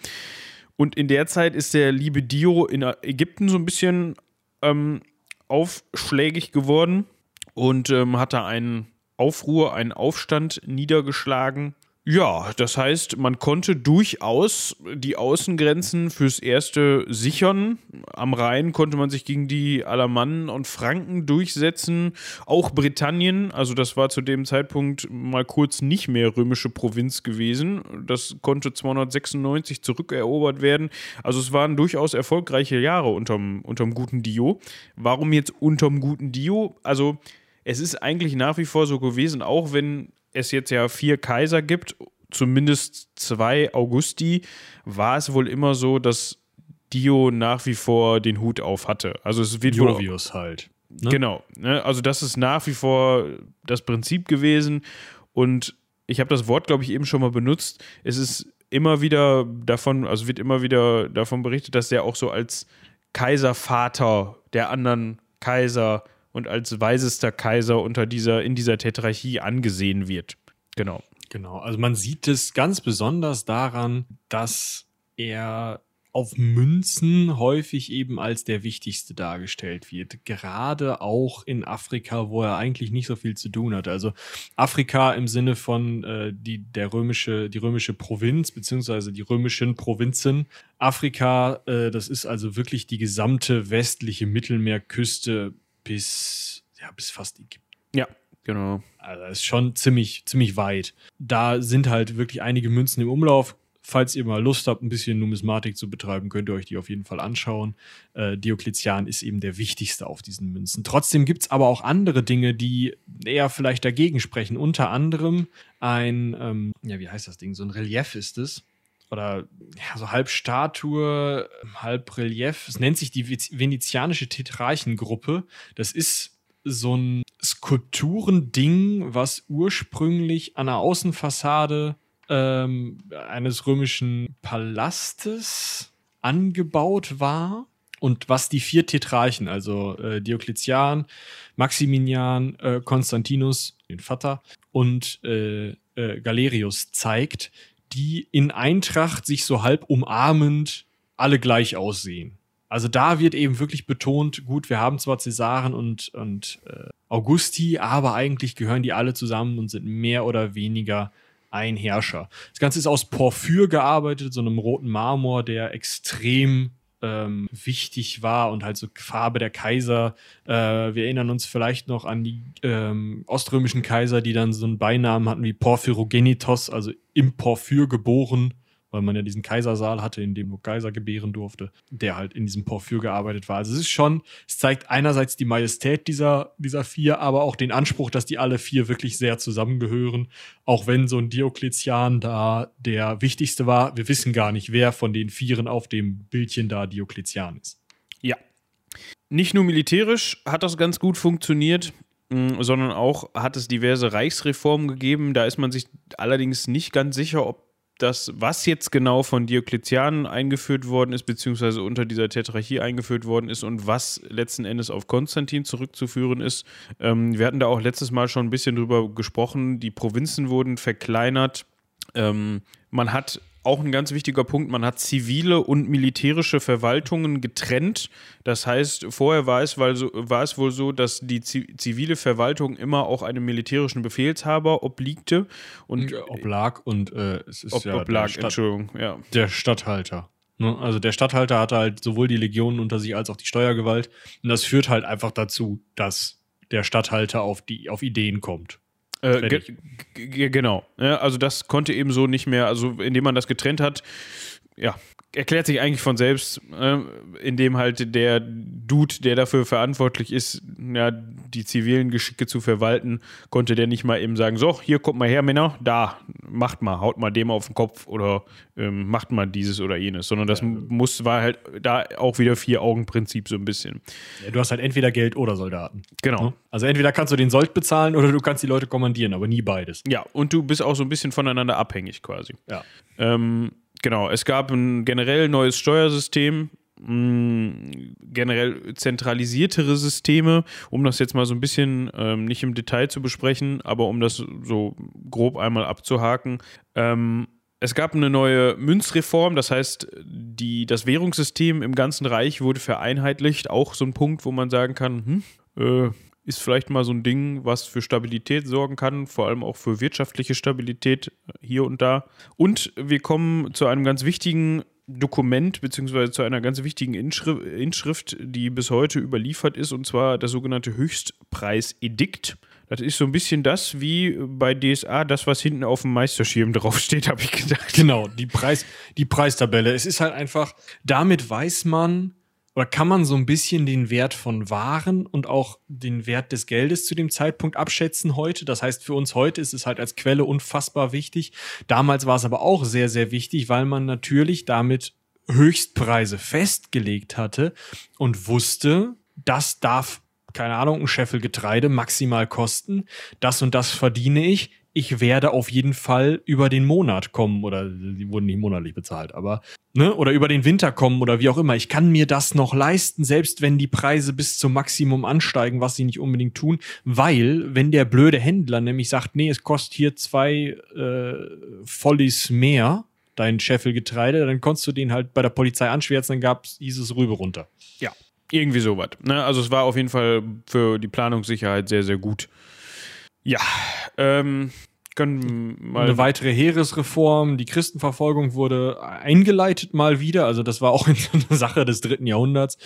Speaker 1: Und in der Zeit ist der liebe Dio in Ägypten so ein bisschen ähm, aufschlägig geworden und ähm, hat da einen Aufruhr, einen Aufstand niedergeschlagen Ja, das heißt, man konnte durchaus die Außengrenzen fürs Erste sichern. Am Rhein konnte man sich gegen die Alamannen und Franken durchsetzen. Auch Britannien, also das war zu dem Zeitpunkt mal kurz nicht mehr römische Provinz gewesen. Das konnte 296 zurückerobert werden. Also es waren durchaus erfolgreiche Jahre unterm, unterm guten Dio. Warum jetzt unterm guten Dio? Also es ist eigentlich nach wie vor so gewesen, auch wenn es jetzt ja vier Kaiser gibt, zumindest zwei Augusti, war es wohl immer so, dass Dio nach wie vor den Hut auf hatte. Also es wird
Speaker 2: Jovius halt.
Speaker 1: Ne? Genau. Ne? Also das ist nach wie vor das Prinzip gewesen. Und ich habe das Wort, glaube ich, eben schon mal benutzt. Es ist immer wieder davon, also wird immer wieder davon berichtet, dass der auch so als Kaiservater der anderen Kaiser und als weisester Kaiser unter dieser, in dieser Tetrarchie angesehen wird. Genau.
Speaker 2: Genau, also man sieht es ganz besonders daran, dass er auf Münzen häufig eben als der wichtigste dargestellt wird. Gerade auch in Afrika, wo er eigentlich nicht so viel zu tun hat. Also Afrika im Sinne von äh, die, der römische, die römische Provinz, beziehungsweise die römischen Provinzen. Afrika, äh, das ist also wirklich die gesamte westliche Mittelmeerküste bis, ja, bis fast Ägypten.
Speaker 1: Ja, genau.
Speaker 2: Also das ist schon ziemlich, ziemlich weit. Da sind halt wirklich einige Münzen im Umlauf. Falls ihr mal Lust habt, ein bisschen Numismatik zu betreiben, könnt ihr euch die auf jeden Fall anschauen. Äh, Diokletian ist eben der wichtigste auf diesen Münzen. Trotzdem gibt es aber auch andere Dinge, die eher vielleicht dagegen sprechen. Unter anderem ein, ähm, ja, wie heißt das Ding? So ein Relief ist es oder ja, so halb Statue, halb Relief. Es nennt sich die venezianische Tetrarchengruppe. Das ist so ein Skulpturending, was ursprünglich an der Außenfassade ähm, eines römischen Palastes angebaut war. Und was die vier Tetrarchen, also äh, Diokletian, Maximinian, äh, Konstantinus, den Vater, und äh, äh Galerius zeigt, die in Eintracht sich so halb umarmend alle gleich aussehen. Also da wird eben wirklich betont, gut, wir haben zwar Cäsaren und, und äh, Augusti, aber eigentlich gehören die alle zusammen und sind mehr oder weniger ein Herrscher. Das Ganze ist aus Porphyr gearbeitet, so einem roten Marmor, der extrem ähm, wichtig war und halt so Farbe der Kaiser. Äh, wir erinnern uns vielleicht noch an die ähm, oströmischen Kaiser, die dann so einen Beinamen hatten wie Porphyrogenitos, also im Porphyr geboren weil man ja diesen Kaisersaal hatte, in dem nur Kaiser gebären durfte, der halt in diesem Porphyr gearbeitet war. Also es ist schon, es zeigt einerseits die Majestät dieser, dieser vier, aber auch den Anspruch, dass die alle vier wirklich sehr zusammengehören. Auch wenn so ein Diokletian da der wichtigste war, wir wissen gar nicht, wer von den Vieren auf dem Bildchen da Diokletian ist.
Speaker 1: Ja. Nicht nur militärisch hat das ganz gut funktioniert, mm, sondern auch hat es diverse Reichsreformen gegeben. Da ist man sich allerdings nicht ganz sicher, ob das, was jetzt genau von Diokletian eingeführt worden ist, beziehungsweise unter dieser Tetrarchie eingeführt worden ist und was letzten Endes auf Konstantin zurückzuführen ist. Ähm, wir hatten da auch letztes Mal schon ein bisschen drüber gesprochen. Die Provinzen wurden verkleinert. Ähm, man hat auch ein ganz wichtiger Punkt, man hat zivile und militärische Verwaltungen getrennt. Das heißt, vorher war es, weil so, war es wohl so, dass die zivile Verwaltung immer auch einem militärischen Befehlshaber obliegte. Und,
Speaker 2: oblag und äh, es ist
Speaker 1: ob,
Speaker 2: ja
Speaker 1: oblag, Stadt, Entschuldigung, ja.
Speaker 2: Der Statthalter. Ne? Also der Statthalter hatte halt sowohl die Legionen unter sich als auch die Steuergewalt. Und das führt halt einfach dazu, dass der Statthalter auf, die, auf Ideen kommt.
Speaker 1: Äh, genau. Ja, also das konnte eben so nicht mehr, also indem man das getrennt hat, ja, erklärt sich eigentlich von selbst, äh, indem halt der Dude, der dafür verantwortlich ist, ja, die zivilen Geschicke zu verwalten, konnte der nicht mal eben sagen, so, hier kommt mal her, Männer, da, macht mal, haut mal dem auf den Kopf oder ähm, macht mal dieses oder jenes, sondern das ja. muss, war halt da auch wieder Vier-Augen-Prinzip so ein bisschen.
Speaker 2: Ja, du hast halt entweder Geld oder Soldaten.
Speaker 1: Genau. Ne?
Speaker 2: Also entweder kannst du den Sold bezahlen oder du kannst die Leute kommandieren, aber nie beides.
Speaker 1: Ja, und du bist auch so ein bisschen voneinander abhängig quasi.
Speaker 2: Ja.
Speaker 1: Ähm, genau, es gab ein generell neues Steuersystem, generell zentralisiertere Systeme, um das jetzt mal so ein bisschen ähm, nicht im Detail zu besprechen, aber um das so grob einmal abzuhaken. Ähm, es gab eine neue Münzreform, das heißt, die, das Währungssystem im ganzen Reich wurde vereinheitlicht. Auch so ein Punkt, wo man sagen kann, hm, äh, ist vielleicht mal so ein Ding, was für Stabilität sorgen kann, vor allem auch für wirtschaftliche Stabilität hier und da. Und wir kommen zu einem ganz wichtigen Dokument beziehungsweise zu einer ganz wichtigen Inschrift, Inschrift, die bis heute überliefert ist, und zwar das sogenannte Höchstpreisedikt. Das ist so ein bisschen das wie bei DSA, das, was hinten auf dem Meisterschirm draufsteht, habe ich gedacht.
Speaker 2: Genau, die, Preis, die Preistabelle. Es ist halt einfach, damit weiß man, oder kann man so ein bisschen den Wert von Waren und auch den Wert des Geldes zu dem Zeitpunkt abschätzen heute? Das heißt, für uns heute ist es halt als Quelle unfassbar wichtig. Damals war es aber auch sehr, sehr wichtig, weil man natürlich damit Höchstpreise festgelegt hatte und wusste, das darf, keine Ahnung, ein Scheffel Getreide maximal kosten. Das und das verdiene ich ich werde auf jeden Fall über den Monat kommen oder die wurden nicht monatlich bezahlt, aber ne, oder über den Winter kommen oder wie auch immer. Ich kann mir das noch leisten, selbst wenn die Preise bis zum Maximum ansteigen, was sie nicht unbedingt tun, weil wenn der blöde Händler nämlich sagt, nee, es kostet hier zwei äh, Vollis mehr, dein Scheffel Getreide, dann konntest du den halt bei der Polizei anschwärzen, dann hieß es Rübe runter.
Speaker 1: Ja, irgendwie sowas. Ne? Also es war auf jeden Fall für die Planungssicherheit sehr, sehr gut. Ja, ähm, können mal.
Speaker 2: Eine weitere Heeresreform, die Christenverfolgung wurde eingeleitet mal wieder. Also das war auch eine Sache des dritten Jahrhunderts.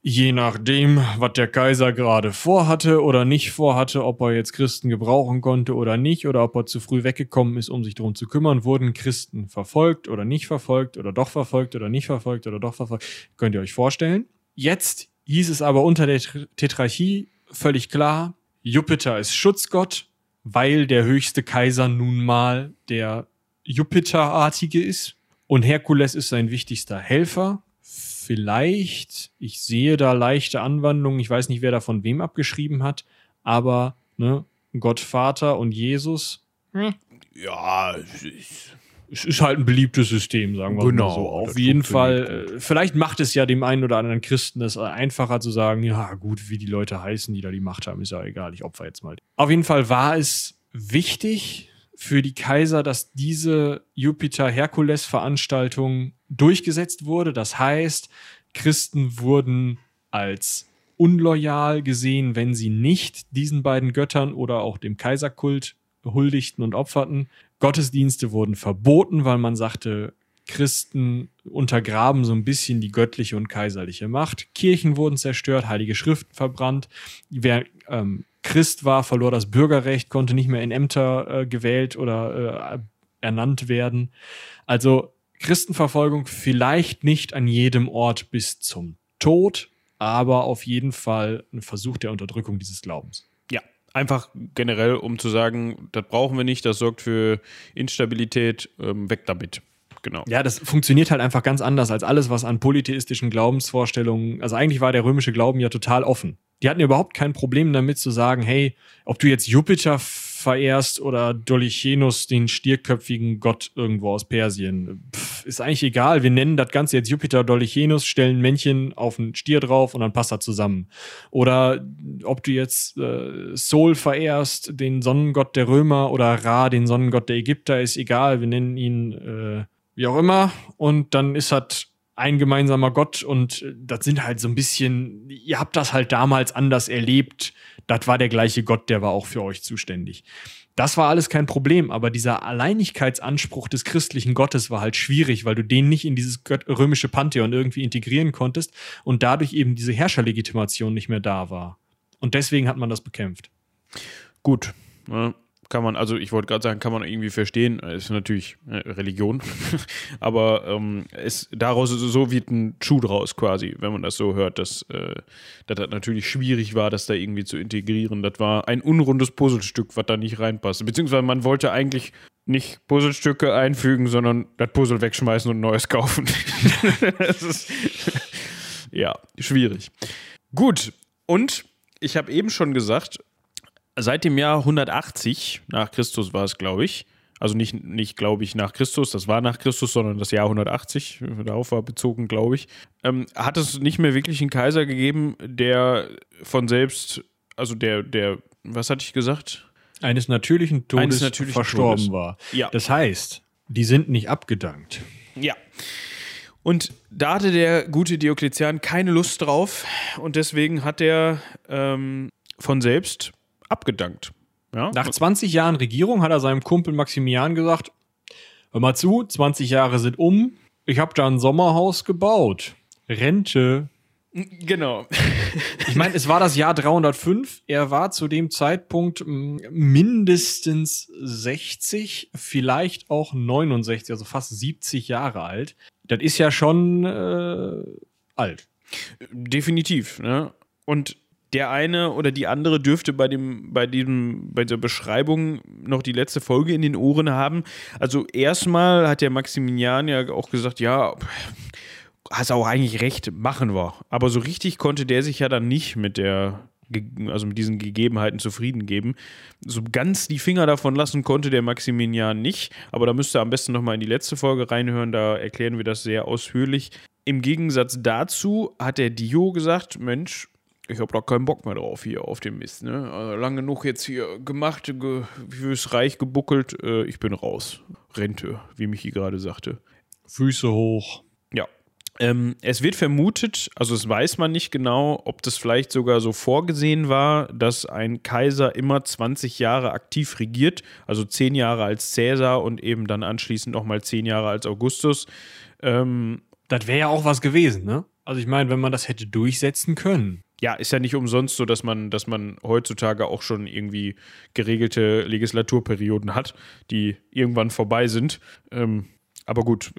Speaker 2: Je nachdem, was der Kaiser gerade vorhatte oder nicht vorhatte, ob er jetzt Christen gebrauchen konnte oder nicht, oder ob er zu früh weggekommen ist, um sich darum zu kümmern, wurden Christen verfolgt oder nicht verfolgt oder doch verfolgt oder nicht verfolgt oder doch verfolgt. Könnt ihr euch vorstellen? Jetzt hieß es aber unter der Tetrarchie völlig klar, Jupiter ist Schutzgott, weil der höchste Kaiser nun mal der Jupiterartige ist und Herkules ist sein wichtigster Helfer. Vielleicht, ich sehe da leichte Anwandlungen, ich weiß nicht, wer da von wem abgeschrieben hat, aber ne, Gott Vater und Jesus.
Speaker 1: Hm. Ja, ich,
Speaker 2: es ist halt ein beliebtes System, sagen wir genau, mal so. Auf jeden Fall, gut. Äh, vielleicht macht es ja dem einen oder anderen Christen es einfacher zu sagen, ja gut, wie die Leute heißen, die da die Macht haben, ist ja egal, ich opfer jetzt mal. Auf jeden Fall war es wichtig für die Kaiser, dass diese Jupiter-Herkules-Veranstaltung durchgesetzt wurde. Das heißt, Christen wurden als unloyal gesehen, wenn sie nicht diesen beiden Göttern oder auch dem Kaiserkult huldigten und opferten. Gottesdienste wurden verboten, weil man sagte, Christen untergraben so ein bisschen die göttliche und kaiserliche Macht. Kirchen wurden zerstört, heilige Schriften verbrannt. Wer ähm, Christ war, verlor das Bürgerrecht, konnte nicht mehr in Ämter äh, gewählt oder äh, ernannt werden. Also Christenverfolgung vielleicht nicht an jedem Ort bis zum Tod, aber auf jeden Fall ein Versuch der Unterdrückung dieses Glaubens.
Speaker 1: Einfach generell, um zu sagen, das brauchen wir nicht, das sorgt für Instabilität, ähm, weg damit. Genau.
Speaker 2: Ja, das funktioniert halt einfach ganz anders als alles, was an polytheistischen Glaubensvorstellungen. Also eigentlich war der römische Glauben ja total offen. Die hatten überhaupt kein Problem damit zu sagen, hey, ob du jetzt Jupiter verehrst oder Dolichenus, den stierköpfigen Gott irgendwo aus Persien. Pff, ist eigentlich egal. Wir nennen das Ganze jetzt Jupiter Dolichenus, stellen Männchen auf einen Stier drauf und dann passt das zusammen. Oder ob du jetzt äh, Sol verehrst, den Sonnengott der Römer, oder Ra, den Sonnengott der Ägypter, ist egal. Wir nennen ihn äh, wie auch immer. Und dann ist das ein gemeinsamer Gott und das sind halt so ein bisschen, ihr habt das halt damals anders erlebt das war der gleiche Gott, der war auch für euch zuständig. Das war alles kein Problem, aber dieser Alleinigkeitsanspruch des christlichen Gottes war halt schwierig, weil du den nicht in dieses römische Pantheon irgendwie integrieren konntest und dadurch eben diese Herrscherlegitimation nicht mehr da war. Und deswegen hat man das bekämpft.
Speaker 1: Gut. Ne? Kann man, also ich wollte gerade sagen, kann man irgendwie verstehen, ist natürlich äh, Religion, aber ähm, es, daraus so wird ein Schuh draus quasi, wenn man das so hört, dass, äh, dass das natürlich schwierig war, das da irgendwie zu integrieren. Das war ein unrundes Puzzlestück, was da nicht reinpasst. Beziehungsweise man wollte eigentlich nicht Puzzlestücke einfügen, sondern das Puzzle wegschmeißen und neues kaufen. das ist ja schwierig. Gut, und ich habe eben schon gesagt, seit dem Jahr 180 nach Christus war es, glaube ich. Also nicht, nicht glaube ich, nach Christus, das war nach Christus, sondern das Jahr 180, darauf war bezogen, glaube ich. Ähm, hat es nicht mehr wirklich einen Kaiser gegeben, der von selbst, also der, der, was hatte ich gesagt?
Speaker 2: Eines natürlichen Todes Eines natürlichen verstorben Todes. war.
Speaker 1: Ja.
Speaker 2: Das heißt, die sind nicht abgedankt.
Speaker 1: Ja. Und da hatte der gute Diokletian keine Lust drauf und deswegen hat er ähm, von selbst abgedankt. Ja?
Speaker 2: Nach 20 Jahren Regierung hat er seinem Kumpel Maximilian gesagt, hör mal zu, 20 Jahre sind um, ich habe da ein Sommerhaus gebaut. Rente.
Speaker 1: Genau.
Speaker 2: Ich meine, es war das Jahr 305. Er war zu dem Zeitpunkt mindestens 60, vielleicht auch 69, also fast 70 Jahre alt. Das ist ja schon äh, alt.
Speaker 1: Definitiv. Ne? Und der eine oder die andere dürfte bei dem, bei dem, bei der Beschreibung noch die letzte Folge in den Ohren haben. Also erstmal hat der Maximilian ja auch gesagt, ja, hast auch eigentlich recht, machen wir. Aber so richtig konnte der sich ja dann nicht mit der, also mit diesen Gegebenheiten zufrieden geben. So ganz die Finger davon lassen konnte der Maximilian nicht. Aber da müsst ihr am besten nochmal in die letzte Folge reinhören, da erklären wir das sehr ausführlich. Im Gegensatz dazu hat der Dio gesagt, Mensch, ich habe da keinen Bock mehr drauf hier auf dem Mist. Ne? Also lang genug jetzt hier gemacht, ge fürs Reich gebuckelt, äh, ich bin raus. Rente, wie Michi gerade sagte.
Speaker 2: Füße hoch.
Speaker 1: Ja. Ähm, es wird vermutet, also es weiß man nicht genau, ob das vielleicht sogar so vorgesehen war, dass ein Kaiser immer 20 Jahre aktiv regiert, also 10 Jahre als Cäsar und eben dann anschließend nochmal 10 Jahre als Augustus. Ähm,
Speaker 2: das wäre ja auch was gewesen, ne? Also ich meine, wenn man das hätte durchsetzen können
Speaker 1: ja, ist ja nicht umsonst so, dass man, dass man heutzutage auch schon irgendwie geregelte Legislaturperioden hat, die irgendwann vorbei sind. Ähm, aber gut,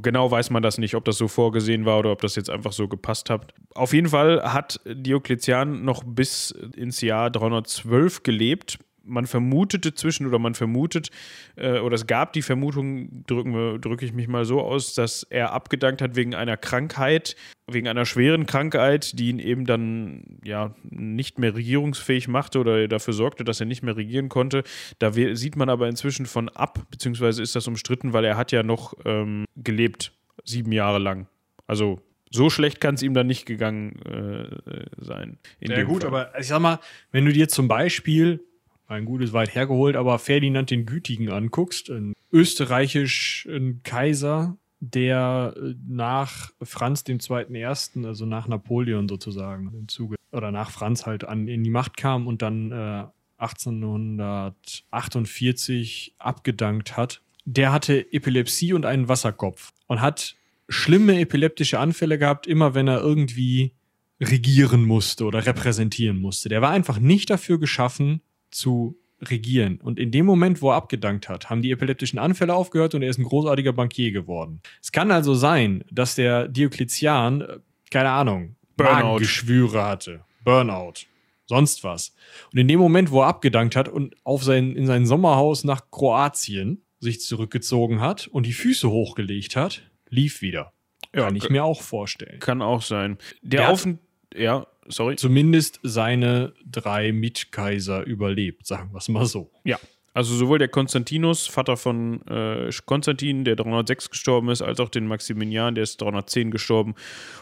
Speaker 1: genau weiß man das nicht, ob das so vorgesehen war oder ob das jetzt einfach so gepasst hat. Auf jeden Fall hat Diokletian noch bis ins Jahr 312 gelebt, man vermutete zwischen oder man vermutet äh, oder es gab die Vermutung, drücke drück ich mich mal so aus, dass er abgedankt hat wegen einer Krankheit, wegen einer schweren Krankheit, die ihn eben dann ja nicht mehr regierungsfähig machte oder dafür sorgte, dass er nicht mehr regieren konnte. Da sieht man aber inzwischen von ab, beziehungsweise ist das umstritten, weil er hat ja noch ähm, gelebt, sieben Jahre lang. Also so schlecht kann es ihm dann nicht gegangen äh, sein.
Speaker 2: ja gut, Fall. aber ich sag mal, wenn du dir zum Beispiel ein gutes weit hergeholt, aber Ferdinand den Gütigen anguckst, ein österreichischen Kaiser, der äh, nach Franz dem Zweiten Ersten, also nach Napoleon sozusagen im Zuge oder nach Franz halt an in die Macht kam und dann äh, 1848 abgedankt hat. Der hatte Epilepsie und einen Wasserkopf und hat schlimme epileptische Anfälle gehabt, immer wenn er irgendwie regieren musste oder repräsentieren musste. Der war einfach nicht dafür geschaffen, zu regieren. Und in dem Moment, wo er abgedankt hat, haben die epileptischen Anfälle aufgehört und er ist ein großartiger Bankier geworden. Es kann also sein, dass der Diokletian, äh, keine Ahnung,
Speaker 1: Burnout.
Speaker 2: Geschwüre hatte, Burnout, sonst was. Und in dem Moment, wo er abgedankt hat und auf sein, in sein Sommerhaus nach Kroatien sich zurückgezogen hat und die Füße hochgelegt hat, lief wieder. Ja, kann ich mir auch vorstellen.
Speaker 1: Kann auch sein. Der, der Auf ja, sorry.
Speaker 2: Zumindest seine drei Mitkaiser überlebt, sagen wir es mal so.
Speaker 1: Ja. Also sowohl der Konstantinus, Vater von äh, Konstantin, der 306 gestorben ist, als auch den Maximilian, der ist 310 gestorben.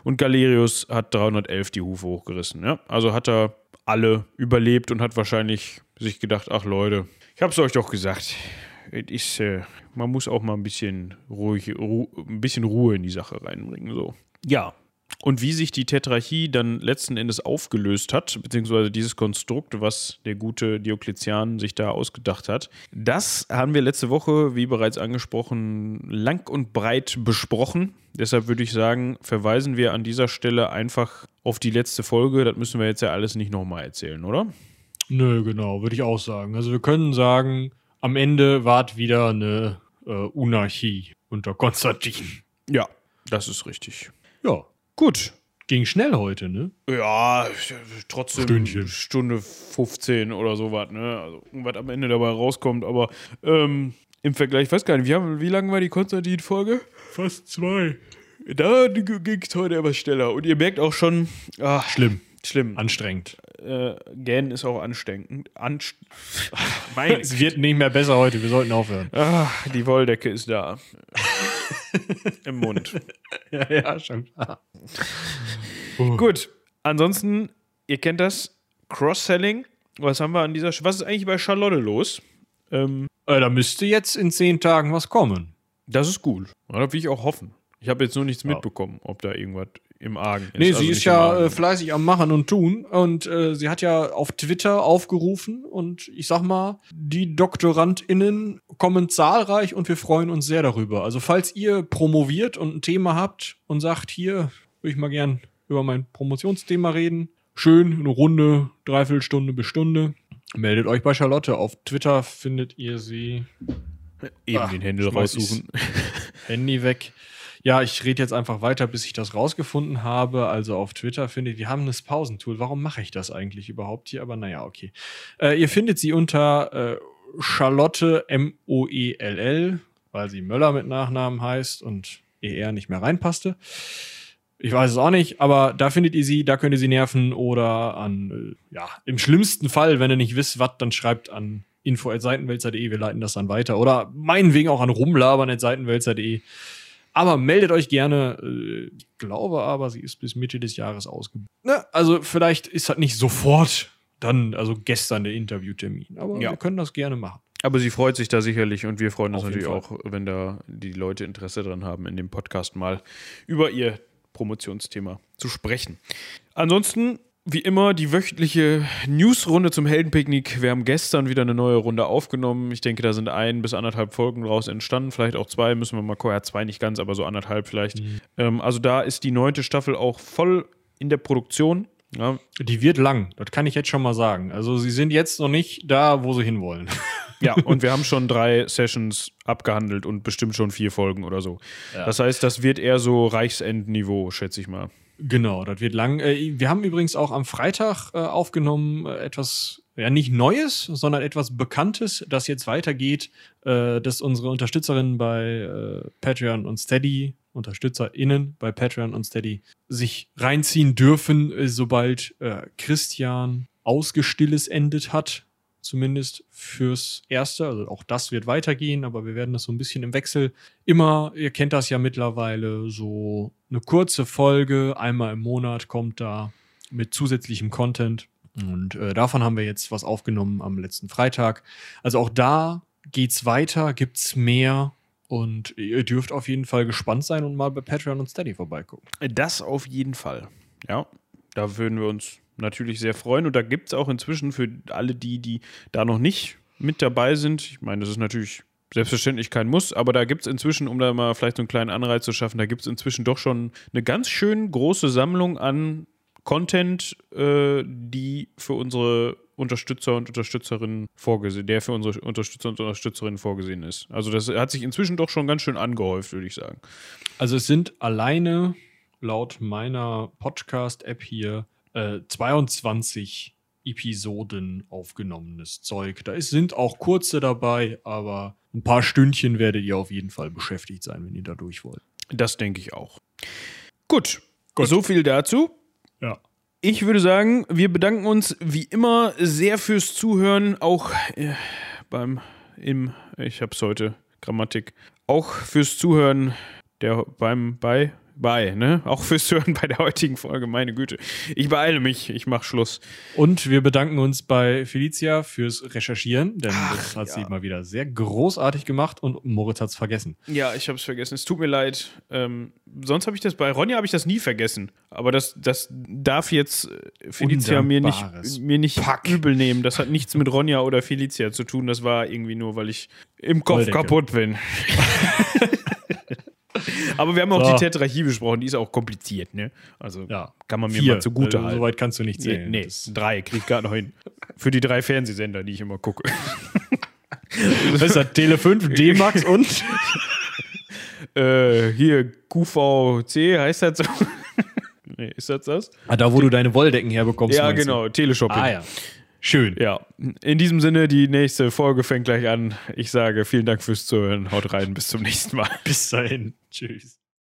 Speaker 1: Und Galerius hat 311 die Hufe hochgerissen. Ja? Also hat er alle überlebt und hat wahrscheinlich sich gedacht, ach Leute, ich hab's euch doch gesagt. Ist, äh, man muss auch mal ein bisschen ruhig, Ru ein bisschen Ruhe in die Sache reinbringen. So. Ja, und wie sich die Tetrarchie dann letzten Endes aufgelöst hat, beziehungsweise dieses Konstrukt, was der gute Diokletian sich da ausgedacht hat, das haben wir letzte Woche, wie bereits angesprochen, lang und breit besprochen. Deshalb würde ich sagen, verweisen wir an dieser Stelle einfach auf die letzte Folge. Das müssen wir jetzt ja alles nicht nochmal erzählen, oder?
Speaker 2: Nö, genau, würde ich auch sagen. Also wir können sagen, am Ende war es wieder eine äh, Unarchie unter Konstantin.
Speaker 1: Ja, das ist richtig.
Speaker 2: Ja,
Speaker 1: Gut.
Speaker 2: Ging schnell heute, ne?
Speaker 1: Ja, trotzdem
Speaker 2: Stündchen.
Speaker 1: Stunde 15 oder sowas, ne? Also irgendwas am Ende dabei rauskommt, aber ähm, im Vergleich, ich weiß gar nicht, wie, haben, wie lang war die Konstantin-Folge?
Speaker 2: Fast zwei.
Speaker 1: Da ging es heute etwas schneller. Und ihr merkt auch schon, ach,
Speaker 2: schlimm.
Speaker 1: Schlimm.
Speaker 2: Anstrengend.
Speaker 1: Äh, Gähnen ist auch anstrengend. Anst
Speaker 2: es wird nicht mehr besser heute, wir sollten aufhören.
Speaker 1: Ach, die Wolldecke ist da. Im Mund.
Speaker 2: Ja, ja, schon klar.
Speaker 1: Uh. Gut, ansonsten, ihr kennt das, Cross-Selling. Was haben wir an dieser, was ist eigentlich bei Charlotte los?
Speaker 2: Ähm, äh, da müsste jetzt in zehn Tagen was kommen.
Speaker 1: Das ist gut. Das will ich auch hoffen. Ich habe jetzt nur nichts
Speaker 2: Ja.
Speaker 1: mitbekommen, ob da irgendwas im Argen ist.
Speaker 2: Nee,
Speaker 1: Also
Speaker 2: sie ist
Speaker 1: im
Speaker 2: ja äh, fleißig am Machen und Tun und äh, sie hat ja auf Twitter aufgerufen und ich sag mal, die DoktorandInnen kommen zahlreich und wir freuen uns sehr darüber. Also falls ihr promoviert und ein Thema habt und sagt, hier würde ich mal gern über mein Promotionsthema reden, schön, eine Runde, Dreiviertelstunde bis Stunde, meldet euch bei Charlotte. Auf Twitter findet ihr sie
Speaker 1: Eben
Speaker 2: Ah,
Speaker 1: den Händel raussuchen.
Speaker 2: Handy weg. Ja, ich rede jetzt einfach weiter, bis ich das rausgefunden habe. Also auf Twitter findet, die haben das Pausentool. Warum mache ich das eigentlich überhaupt hier? Aber naja, okay. Äh, ihr findet sie unter äh, Charlotte M-O-E-L-L, weil sie Möller mit Nachnamen heißt und ER nicht mehr reinpasste. Ich weiß es auch nicht, aber da findet ihr sie, da könnt ihr sie nerven oder an, äh, ja, im schlimmsten Fall, wenn ihr nicht wisst, was, dann schreibt an info.seitenwälzer.de, wir leiten das dann weiter. Oder meinetwegen auch an rumlabern.seitenwälzer.de. Aber meldet euch gerne. Äh, Ich glaube aber, sie ist bis Mitte des Jahres ausgebucht. Ne? Also vielleicht ist das nicht sofort dann, also gestern der Interviewtermin. Aber
Speaker 1: Ja.
Speaker 2: wir können das gerne machen.
Speaker 1: Aber sie freut sich da sicherlich und wir freuen uns
Speaker 2: Auf
Speaker 1: natürlich auch, wenn da die Leute Interesse dran haben, in dem Podcast mal über ihr Promotionsthema zu sprechen. Ansonsten, wie immer, die wöchentliche Newsrunde zum Heldenpicknick. Wir haben gestern wieder eine neue Runde aufgenommen. Ich denke, da sind ein bis anderthalb Folgen draus entstanden. Vielleicht auch zwei, müssen wir mal gucken. Ja, zwei nicht ganz, aber so anderthalb vielleicht. Ähm, also da ist die neunte Staffel auch voll in der Produktion. Ja,
Speaker 2: Die wird lang, das kann ich jetzt schon mal sagen. Also sie sind jetzt noch nicht da, wo sie hinwollen.
Speaker 1: Ja, und wir haben schon drei Sessions abgehandelt und bestimmt schon vier Folgen oder so.
Speaker 2: Ja.
Speaker 1: Das heißt, das wird eher so Reichsendniveau, schätze ich mal.
Speaker 2: Genau, das wird lang. Äh, Wir haben übrigens auch am Freitag äh, aufgenommen äh, etwas, ja nicht Neues, sondern etwas Bekanntes, das jetzt weitergeht, dass unsere Unterstützerinnen bei Patreon und Steady, UnterstützerInnen bei Patreon und Steady, sich reinziehen dürfen, sobald Christian Ausgestilles endet hat. Zumindest fürs Erste. Also auch das wird weitergehen, aber wir werden das so ein bisschen im Wechsel immer, ihr kennt das ja mittlerweile, so eine kurze Folge, einmal im Monat kommt da mit zusätzlichem Content. Und äh, davon haben wir jetzt was aufgenommen am letzten Freitag. Also auch da geht's weiter, gibt's mehr. Und ihr dürft auf jeden Fall gespannt sein und mal bei Patreon und Steady vorbeigucken.
Speaker 1: Das auf jeden Fall. Ja, da würden wir uns natürlich sehr freuen. Und da gibt es auch inzwischen für alle die, die da noch nicht mit dabei sind, ich meine, das ist natürlich selbstverständlich kein Muss, aber da gibt es inzwischen, um da mal vielleicht so einen kleinen Anreiz zu schaffen, da gibt es inzwischen doch schon eine ganz schön große Sammlung an Content, äh, die für unsere Unterstützer und Unterstützerinnen vorgesehen, der für unsere Unterstützer und Unterstützerinnen vorgesehen ist. Also das hat sich inzwischen doch schon ganz schön angehäuft, würde ich sagen.
Speaker 2: Also es sind alleine laut meiner Podcast-App hier äh, 22 Episoden aufgenommenes Zeug. Da ist, sind auch kurze dabei, aber ein paar Stündchen werdet ihr auf jeden Fall beschäftigt sein, wenn ihr da durch wollt.
Speaker 1: Das denke ich auch. Gut,
Speaker 2: Gut.
Speaker 1: so viel dazu.
Speaker 2: Ja.
Speaker 1: Ich würde sagen, wir bedanken uns wie immer sehr fürs Zuhören, auch äh, beim im, ich hab's heute, Grammatik, auch fürs Zuhören der beim bei bei, ne? Auch fürs Zuhören bei der heutigen Folge, meine Güte. Ich beeile mich, ich mach Schluss.
Speaker 2: Und wir bedanken uns bei Felicia fürs Recherchieren, denn
Speaker 1: Ach,
Speaker 2: das hat
Speaker 1: ja.
Speaker 2: sie mal wieder sehr großartig gemacht und Moritz hat's vergessen.
Speaker 1: Ja, ich hab's vergessen. Es tut mir leid. Ähm, sonst habe ich das bei Ronja habe ich das nie vergessen. Aber das, das darf jetzt äh, Felicia mir nicht, mir nicht übel nehmen. Das hat nichts mit Ronja oder Felicia zu tun. Das war irgendwie nur, weil ich im Kopf
Speaker 2: Wolldecke.
Speaker 1: kaputt bin. Aber wir haben auch
Speaker 2: So.
Speaker 1: die Tetrarchie besprochen. Die ist auch kompliziert, ne? Also
Speaker 2: Ja.
Speaker 1: kann man mir
Speaker 2: Vier.
Speaker 1: mal zugute
Speaker 2: also,
Speaker 1: halten.
Speaker 2: Soweit kannst du nicht
Speaker 1: Nee,
Speaker 2: zählen.
Speaker 1: nee
Speaker 2: Das-
Speaker 1: drei krieg ich gerade noch hin. Für die drei Fernsehsender, die ich immer gucke.
Speaker 2: Was ist das? Tele 5, D-Max und?
Speaker 1: äh, hier QVC, heißt das so? nee, ist das das?
Speaker 2: Ah, da, wo du deine Wolldecken herbekommst.
Speaker 1: Ja, genau, Teleshopping.
Speaker 2: Ah ja. Schön.
Speaker 1: Ja, in diesem Sinne, die nächste Folge fängt gleich an. Ich sage vielen Dank fürs Zuhören. Haut rein, bis zum nächsten Mal.
Speaker 2: Bis dahin. Tschüss.